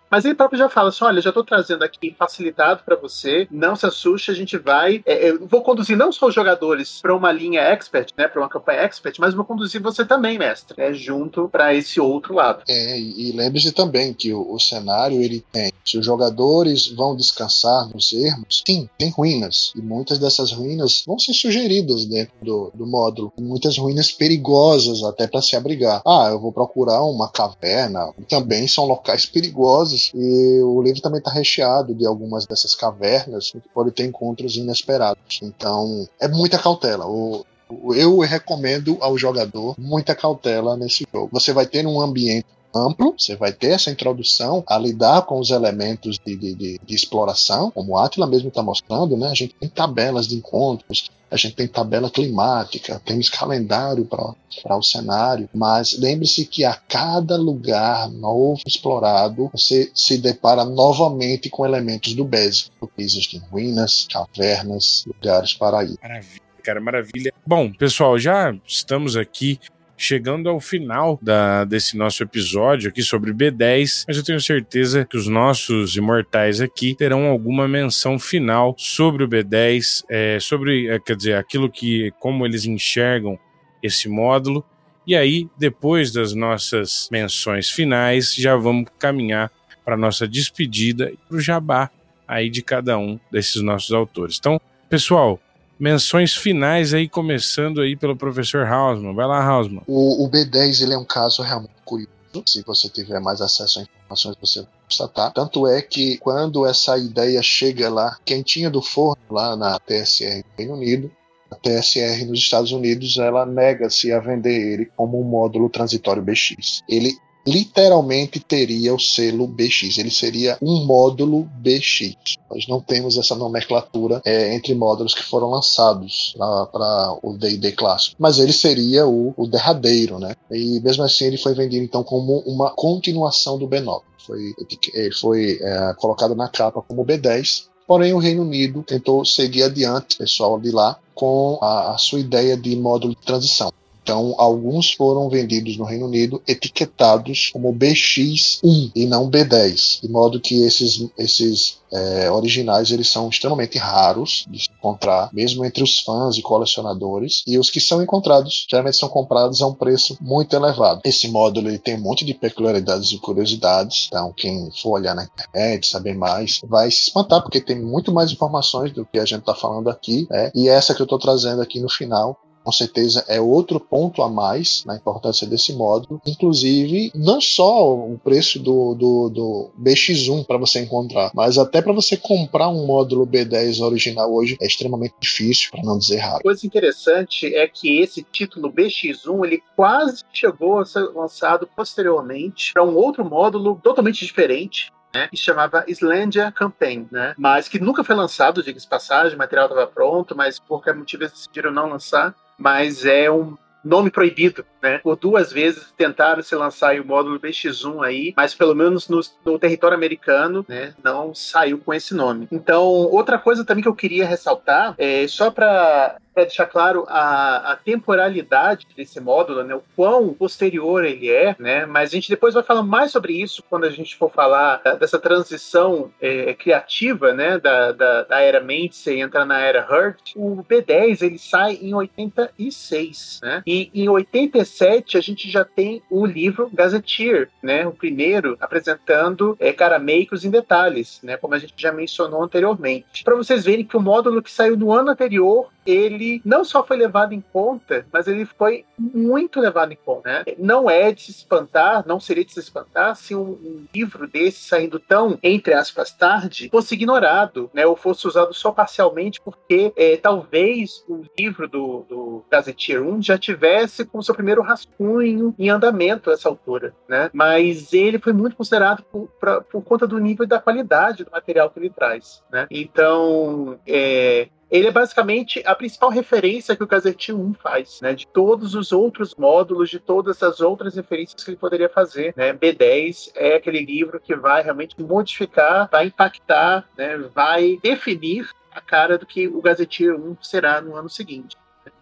Mas ele próprio já fala assim: olha, já estou trazendo aqui facilitado para você, não se assuste, a gente vai. É, eu vou conduzir não só os jogadores para uma linha expert, né, para uma campanha expert, mas vou conduzir você também, mestre, né, junto para esse outro lado. É, e lembre-se também que o, o, cenário ele tem. Se os jogadores vão descansar nos ermos, sim, tem ruínas. E muitas dessas ruínas vão ser sugeridas dentro do, do módulo. Muitas ruínas perigosas até para se abrigar. Ah, eu vou procurar uma caverna. Também são locais perigosos e o livro também está recheado de algumas dessas cavernas que pode ter encontros inesperados. Então, é muita cautela. O, eu recomendo ao jogador muita cautela nesse jogo. Você vai ter um ambiente amplo, você vai ter essa introdução a lidar com os elementos de, de, de, de exploração, como o Atila mesmo está mostrando, né? A gente tem tabelas de encontros, a gente tem tabela climática, temos calendário para o cenário, mas lembre-se que a cada lugar novo explorado, você se depara novamente com elementos do básico. Existem ruínas, cavernas, lugares para ir. Maravilha, cara, maravilha. Bom, pessoal, já estamos aqui chegando ao final da, desse nosso episódio aqui sobre B10, mas eu tenho certeza que os nossos imortais aqui terão alguma menção final sobre o B10, é, sobre, é, quer dizer, aquilo que, como eles enxergam esse módulo. E aí, depois das nossas menções finais, já vamos caminhar para nossa despedida e para o jabá aí de cada um desses nossos autores. Então, pessoal, menções finais aí, começando aí pelo professor Hausmann. Vai lá, Hausmann. O, o B10 ele é um caso realmente curioso. Se você tiver mais acesso a informações, você constatar. Tanto é que quando essa ideia chega lá, quentinha do forno, lá na TSR do Reino Unido, a TSR nos Estados Unidos ela nega-se a vender ele como um módulo transitório BX. Ele literalmente teria o selo BX, ele seria um módulo BX. Nós não temos essa nomenclatura é, entre módulos que foram lançados para o D&D clássico, mas ele seria o, o, derradeiro, né? E mesmo assim ele foi vendido então como uma continuação do B9. Foi, ele foi é, colocado na capa como B10, porém o Reino Unido tentou seguir adiante, pessoal de lá, com a, a sua ideia de módulo de transição. Então, alguns foram vendidos no Reino Unido etiquetados como BX1 e não B10, de modo que esses, esses é, originais eles são extremamente raros de se encontrar, mesmo entre os fãs e colecionadores, e os que são encontrados geralmente são comprados a um preço muito elevado. Esse módulo ele tem um monte de peculiaridades e curiosidades, então quem for olhar na internet, saber mais, vai se espantar, porque tem muito mais informações do que a gente está falando aqui, né? e essa que eu estou trazendo aqui no final com certeza é outro ponto a mais na importância desse módulo. Inclusive, não só o preço do, do, do BX1 para você encontrar, mas até para você comprar um módulo B10 original hoje é extremamente difícil, para não dizer raro. Coisa interessante é que esse título BX1 ele quase chegou a ser lançado posteriormente para um outro módulo totalmente diferente, né, que chamava Islandia Campaign, né, mas que nunca foi lançado, diga-se passagem, o material estava pronto, mas por qualquer motivo eles decidiram não lançar mas é um nome proibido, né? Por duas vezes tentaram se lançar o módulo BX1 aí, mas pelo menos no, no, território americano, né, não saiu com esse nome. Então, outra coisa também que eu queria ressaltar, é só para para deixar claro a, a, temporalidade desse módulo, né, o quão posterior ele é, né, mas a gente depois vai falar mais sobre isso quando a gente for falar dessa transição é, criativa, né, da, da, da era Mentz e entrar na era Hurt. O B10 ele sai em 86, né, e em 86 2017 a gente já tem o livro Gazetteer, né? O primeiro apresentando é, Carameicos em detalhes, né? Como a gente já mencionou anteriormente. Para vocês verem que o módulo que saiu no ano anterior ele não só foi levado em conta, mas ele foi muito levado em conta. Né? Não é de se espantar, não seria de se espantar se um, um, livro desse saindo tão, entre aspas, tarde, fosse ignorado, né? ou fosse usado só parcialmente, porque é, talvez o livro do, do Gazetteer 1 já tivesse com seu primeiro rascunho em andamento a essa altura. Né? Mas ele foi muito considerado por, pra, por conta do nível e da qualidade do material que ele traz. Né? Então, é, ele é basicamente a principal referência que o Gazette 1 faz, né? De todos os outros módulos, de todas as outras referências que ele poderia fazer, né? B10 é aquele livro que vai realmente modificar, vai impactar, né? Vai definir a cara do que o Gazetteer 1 será no ano seguinte.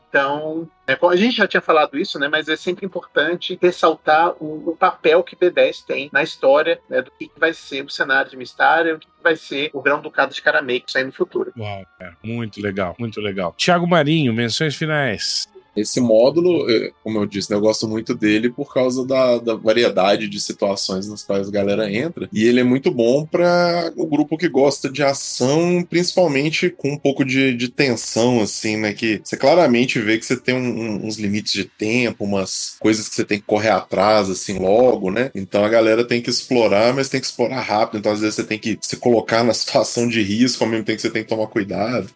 Então, né, a gente já tinha falado isso, né, mas é sempre importante ressaltar o, o papel que B10 tem na história né, do que, vai ser o cenário de Mistária, o que, vai ser o Grão-Ducado de Carameco aí no futuro. Uau, cara, muito legal, muito legal. Tiago Marinho, menções finais. Esse módulo, é, como eu disse, né, eu gosto muito dele por causa da, da, variedade de situações nas quais a galera entra. E ele é muito bom para o grupo que gosta de ação, principalmente com um pouco de, de tensão, assim, né? Que você claramente vê que você tem um, uns limites de tempo, umas coisas que você tem que correr atrás, assim, logo, né? Então a galera tem que explorar, mas tem que explorar rápido. Então às vezes você tem que se colocar na <laughs> situação de risco, ao mesmo tempo que você tem que tomar cuidado.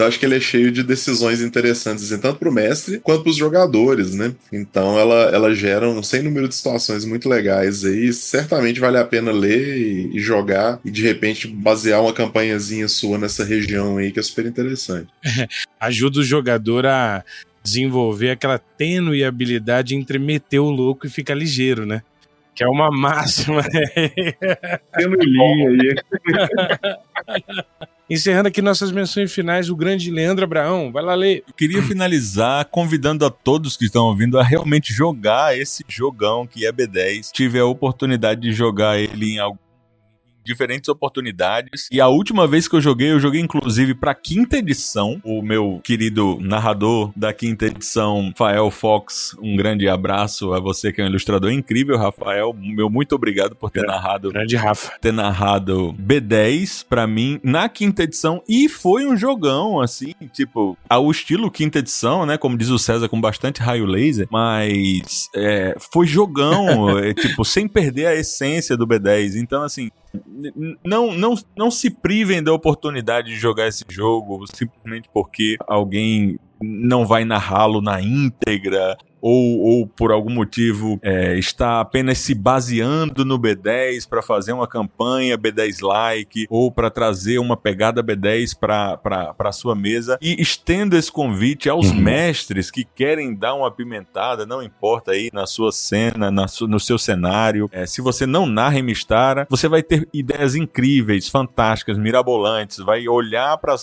Então acho que ele é cheio de decisões interessantes, assim, tanto para o mestre quanto para os jogadores, né? Então ela, ela gera um sem número de situações muito legais aí. Certamente vale a pena ler e, e, jogar e de repente basear uma campanhazinha sua nessa região aí que é super interessante. <laughs> Ajuda o jogador a desenvolver aquela tênue habilidade entre meter o louco e ficar ligeiro, né? Que é uma máxima. <laughs> Linha <laughs> aí. Encerrando aqui nossas menções finais, o grande Leandro Abraão. Vai lá ler. Eu queria finalizar convidando a todos que estão ouvindo a realmente jogar esse jogão que é B10. Tive a oportunidade de jogar ele em algum diferentes oportunidades. E a última vez que eu joguei, eu joguei inclusive para quinta edição. O meu querido narrador da quinta edição, Rafael Fox, um grande abraço a você que é um ilustrador incrível, Rafael. Meu muito obrigado por ter narrado. Grande Rafa. Ter narrado B10 para mim na quinta edição e foi um jogão assim, tipo, ao estilo quinta edição, né, como diz o César com bastante raio laser, mas é, foi jogão, <laughs> é, tipo, sem perder a essência do B10. Então assim, não, não, não se privem da oportunidade de jogar esse jogo simplesmente porque alguém não vai narrá-lo na íntegra ou, ou por algum motivo é, está apenas se baseando no B10 para fazer uma campanha B10 like ou para trazer uma pegada B10 para a sua mesa. E estendo esse convite aos uhum. mestres que querem dar uma pimentada, não importa aí na sua cena, na su, no seu cenário. É, se você não narra em Mistara, você vai ter ideias incríveis, fantásticas, mirabolantes, vai olhar para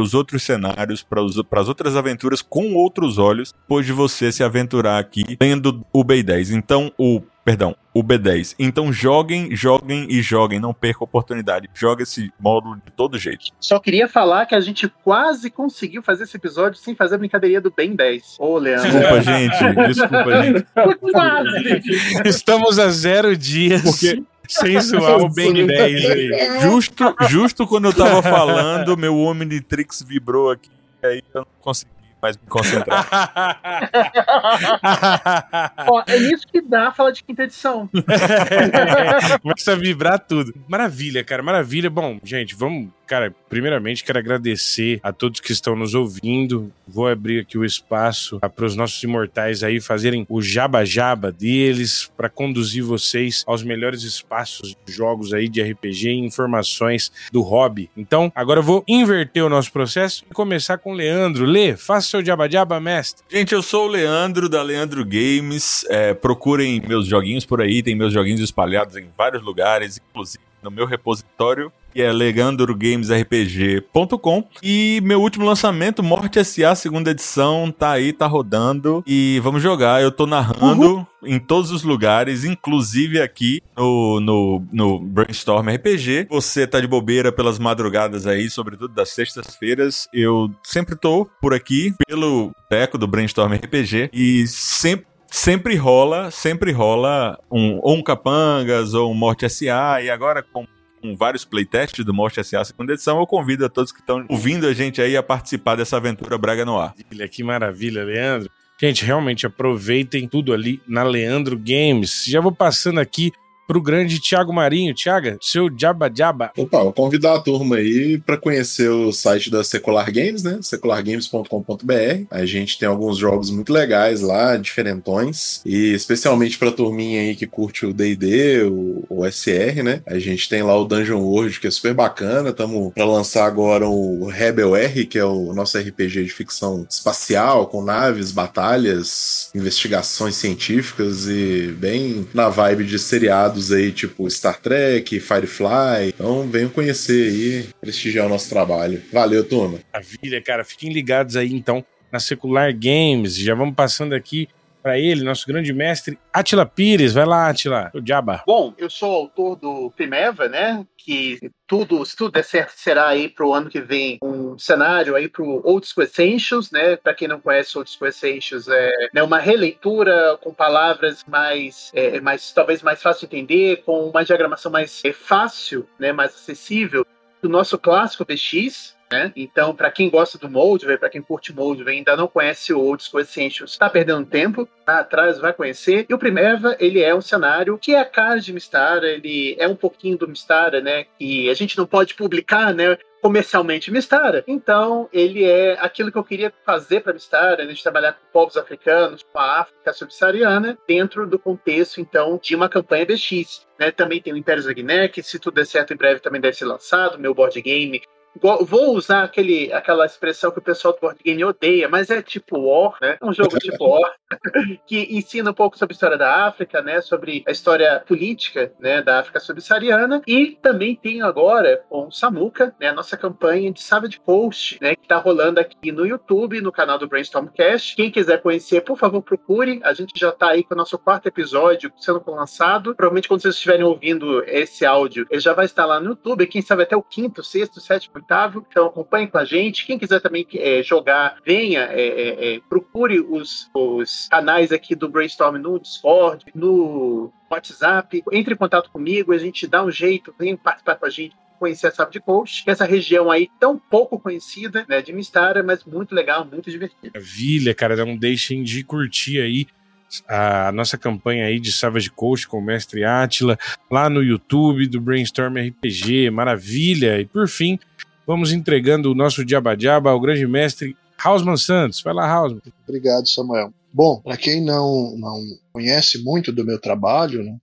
os outros cenários, para as outras aventuras com outros olhos, depois de você se aventurar aqui lendo o B10. Então, o perdão, o B10. Então joguem, joguem e joguem, não perca a oportunidade. Joga esse módulo de todo jeito. Só queria falar que a gente quase conseguiu fazer esse episódio sem fazer a brincadeira do Ben 10. Ô, Leandro. Desculpa, gente. <laughs> Desculpa, gente. quase. Estamos a zero dias. Porque sem zoar o Ben 10 aí. Justo, justo quando eu tava falando, meu Omnitrix vibrou aqui, aí eu não consegui mais me concentrar. <laughs> Ó, é isso que dá falar de quinta edição. <laughs> Começa a vibrar tudo. Maravilha, cara, maravilha. Bom, gente, vamos Cara, primeiramente quero agradecer a todos que estão nos ouvindo. Vou abrir aqui o espaço para os nossos imortais aí fazerem o jaba-jaba deles para conduzir vocês aos melhores espaços de jogos aí de RPG e informações do hobby. Então, agora eu vou inverter o nosso processo e começar com o Leandro. Lê, faça seu jaba-jaba, mestre. Gente, eu sou o Leandro da Leandro Games. É, procurem meus joguinhos por aí, tem meus joguinhos espalhados em vários lugares, inclusive no meu repositório, que é legandorgamesrpg.com. E meu último lançamento, Morte S.A. segunda edição, tá aí, tá rodando. E vamos jogar. Eu tô narrando uhum. em todos os lugares, inclusive aqui no, no, no Brainstorm RPG. Você tá de bobeira pelas madrugadas aí, sobretudo das sextas-feiras. Eu sempre tô por aqui, pelo teco do Brainstorm RPG. E sempre sempre rola, sempre rola um, ou um Capangas ou um Morte SA, e agora com com vários playtests do Morte SA segunda edição, eu convido a todos que estão ouvindo a gente aí a participar dessa aventura Braga no ar. Que maravilha, Leandro. Gente, realmente aproveitem tudo ali na Leandro Games. Já vou passando aqui pro grande Thiago Marinho. Thiago, seu Jabba Jabba. Opa, vou convidar a turma aí para conhecer o site da Secular Games, né? seculargames.com.br. A gente tem alguns jogos muito legais lá, diferentões, e especialmente pra turminha aí que curte o D&D, o, o SR, né? A gente tem lá o Dungeon World, que é super bacana. Estamos para lançar agora o Rebel R, que é o nosso RPG de ficção espacial, com naves, batalhas, investigações científicas e bem na vibe de seriado seriados aí, tipo Star Trek, Firefly. Então venham conhecer aí, prestigiar o nosso trabalho. Valeu, turma. Maravilha, cara. Fiquem ligados aí, então, na Secular Games. Já vamos passando aqui para ele, nosso grande mestre, Atila Pires. Vai lá, Atila, o Jabba. Bom, eu sou autor do Primeva, né? Que tudo, se tudo der certo, será aí para o ano que vem um cenário aí para o Old School Essentials, né? Para quem não conhece Old School Essentials, é né, uma releitura com palavras mais, é, mais, talvez mais fácil de entender, com uma diagramação mais é, fácil, né? Mais acessível do nosso clássico BX, né? Então, para quem gosta do Moldvay, para quem curte Moldvay ainda não conhece o Old School Essentials, está perdendo tempo, tá atrás, vai conhecer. E o Primeva, ele é um cenário que é a cara de Mistara, ele é um pouquinho do Mistara, né? E a gente não pode publicar, né? comercialmente Mistara. Então, ele é aquilo que eu queria fazer para Mistara, né, de trabalhar com povos africanos, com a África subsaariana, dentro do contexto, então, de uma campanha BX. Né? Também tem o Império Zagné, que se tudo der certo, em breve também deve ser lançado, meu board game Vou usar aquele, aquela expressão que o pessoal do board game odeia, mas é tipo War, né? É um jogo tipo <laughs> War, que ensina um pouco sobre a história da África, né? Sobre a história política, né? Da África subsaariana. E também tem agora o Samuka, né? A nossa campanha de Savage Coast, né? Que tá rolando aqui no YouTube, no canal do Brainstormcast. Quem quiser conhecer, por favor, procure. A gente já tá aí com o nosso quarto episódio sendo lançado. Provavelmente quando vocês estiverem ouvindo esse áudio, ele já vai estar lá no YouTube. Quem sabe até o quinto, sexto, sétimo então acompanhe com a gente. Quem quiser também é, jogar, venha, é, é, é, procure os, os canais aqui do Brainstorm no Discord, no WhatsApp, entre em contato comigo, a gente dá um jeito, vem participar com a gente conhecer a Sábio de Coast, essa região aí tão pouco conhecida, né, de Mistara, mas muito legal, muito divertida. Maravilha, cara, não deixem de curtir aí a nossa campanha aí de Savage Coast com o mestre Atila, lá no YouTube do Brainstorm RPG, maravilha. E por fim, vamos entregando o nosso diaba-diaba ao grande mestre Hausman Santos. Vai lá, Hausman. Obrigado, Samuel. Bom, para quem não, não conhece muito do meu trabalho, né,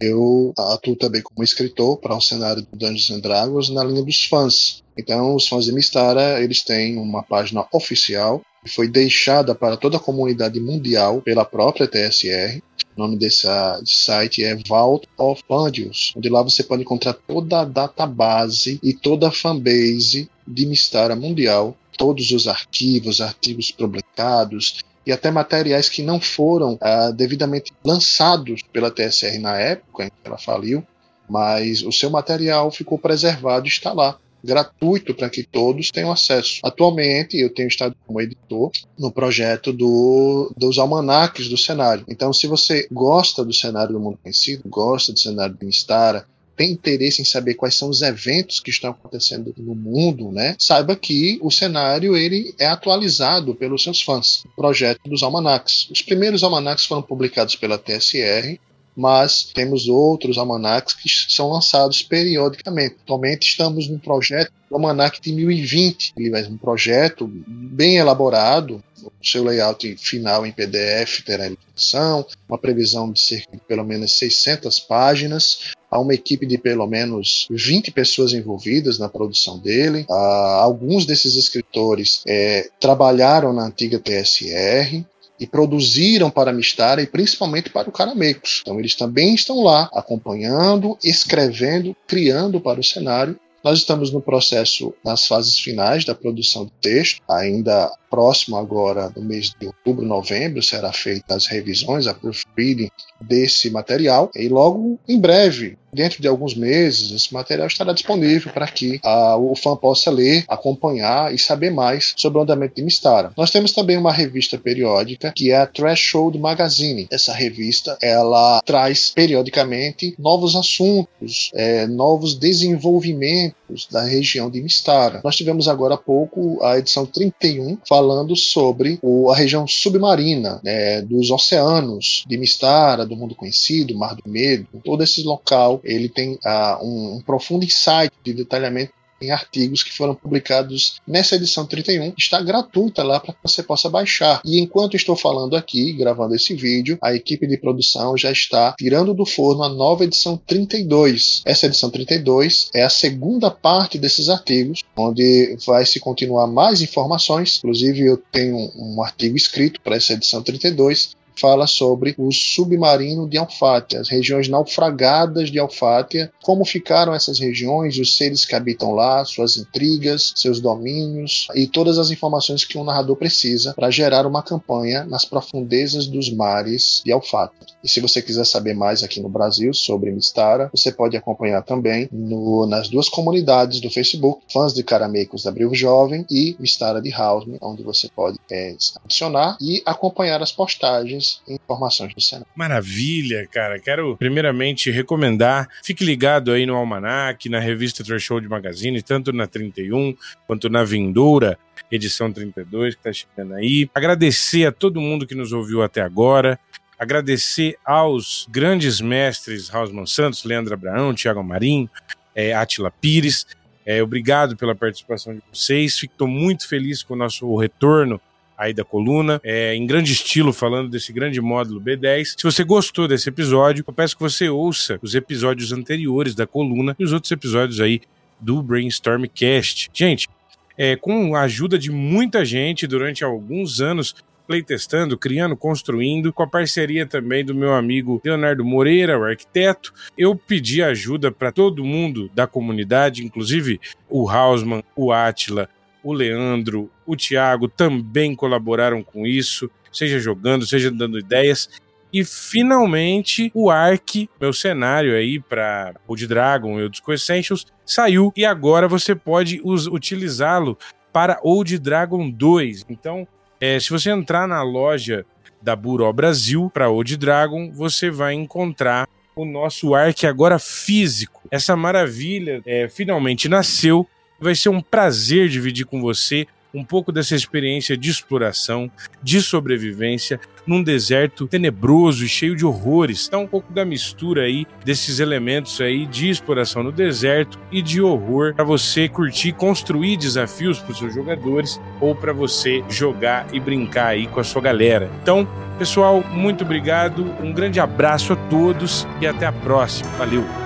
eu atuo também como escritor para o um cenário do Dungeons and Dragons na linha dos fãs. Então, os fãs de Mistara, eles têm uma página oficial foi deixada para toda a comunidade mundial pela própria TSR. O nome desse site é Vault of Dungeons, onde lá você pode encontrar toda a database e toda a fanbase de Mistara mundial, todos os arquivos, artigos publicados e até materiais que não foram ah, devidamente lançados pela TSR na época em que ela faliu, mas o seu material ficou preservado está lá gratuito para que todos tenham acesso. Atualmente, eu tenho estado como editor no projeto do, dos almanaques do cenário. Então, se você gosta do cenário do mundo conhecido, gosta do cenário do Instara, tem interesse em saber quais são os eventos que estão acontecendo no mundo, né? Saiba que o cenário ele é atualizado pelos seus fãs. O projeto dos almanacs. Os primeiros almanacs foram publicados pela TSR mas temos outros almanacs que são lançados periodicamente. Atualmente estamos num projeto do Almanac de 2020, ele é um projeto bem elaborado, o seu layout final em PDF terá ilustração, uma previsão de cerca de pelo menos 600 páginas, há uma equipe de pelo menos 20 pessoas envolvidas na produção dele. Ah, alguns desses escritores é, trabalharam na antiga TSR, e produziram para Mistara e principalmente para o Caramecos. Então eles também estão lá acompanhando, escrevendo, criando para o cenário. Nós estamos no processo, nas fases finais da produção do texto, ainda próximo agora, no mês de outubro, novembro, será feita as revisões, a proofreading desse material e logo em breve dentro de alguns meses, esse material estará disponível para que uh, o fã possa ler, acompanhar e saber mais sobre o andamento de Mistara. Nós temos também uma revista periódica que é a Threshold Magazine. Essa revista ela traz periodicamente novos assuntos, é, novos desenvolvimentos da região de Mistara. Nós tivemos agora há pouco a edição 31 falando sobre o, a região submarina né, dos oceanos de Mistara, do mundo conhecido, Mar do Medo, todo esse local ele tem uh, um, um profundo insight de detalhamento em artigos que foram publicados nessa edição 31. Está gratuita lá para que você possa baixar. E enquanto estou falando aqui, gravando esse vídeo, a equipe de produção já está tirando do forno a nova edição 32. Essa edição 32 é a segunda parte desses artigos, onde vai se continuar mais informações. Inclusive, eu tenho um artigo escrito para essa edição 32 fala sobre o submarino de Alfátia, as regiões naufragadas de Alfátia, como ficaram essas regiões, os seres que habitam lá, suas intrigas, seus domínios e todas as informações que um narrador precisa para gerar uma campanha nas profundezas dos mares de Alfátia. E se você quiser saber mais aqui no Brasil sobre Mistara, você pode acompanhar também no, nas duas comunidades do Facebook, Fãs de Caramecos da Abril Jovem e Mistara de Hausman, onde você pode é, adicionar e acompanhar as postagens informações do cenário. Maravilha, cara. Quero primeiramente recomendar, fique ligado aí no Almanac, na revista Threshold Magazine, tanto na 31 quanto na vindoura edição 32 que está chegando aí. Agradecer a todo mundo que nos ouviu até agora. Agradecer aos grandes mestres Hausmann Santos, Leandro Abraão, Thiago Marinho, é, Atila Pires. É, obrigado pela participação de vocês. Fico muito feliz com o nosso retorno aí da coluna, é, em grande estilo, falando desse grande módulo B10. Se você gostou desse episódio, eu peço que você ouça os episódios anteriores da coluna e os outros episódios aí do Brainstormcast. Gente, é, com a ajuda de muita gente durante alguns anos, playtestando, criando, construindo, com a parceria também do meu amigo Leonardo Moreira, o arquiteto. Eu pedi ajuda para todo mundo da comunidade, inclusive o Hausmann, o Atila, o Leandro, o Thiago também colaboraram com isso, seja jogando, seja dando ideias. E finalmente o Ark, meu cenário aí para Old Dragon e o Disco Essentials, saiu e agora você pode utilizá-lo para Old Dragon 2. Então, é, se você entrar na loja da Buró Brasil para Old Dragon, você vai encontrar o nosso Ark agora físico. Essa maravilha é, finalmente nasceu Vai ser um prazer dividir com você um pouco dessa experiência de exploração, de sobrevivência num deserto tenebroso e cheio de horrores. Tá um pouco da mistura aí desses elementos aí de exploração no deserto e de horror para você curtir, construir desafios para os seus jogadores ou para você jogar e brincar aí com a sua galera. Então, pessoal, muito obrigado, um grande abraço a todos e até a próxima. Valeu.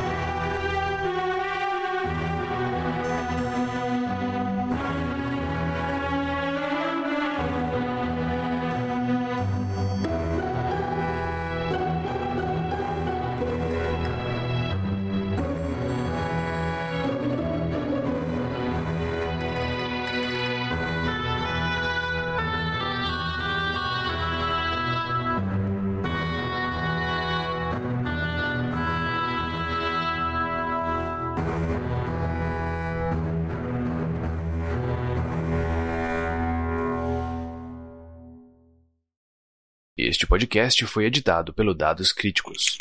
Podcast foi editado pelo Dados Críticos.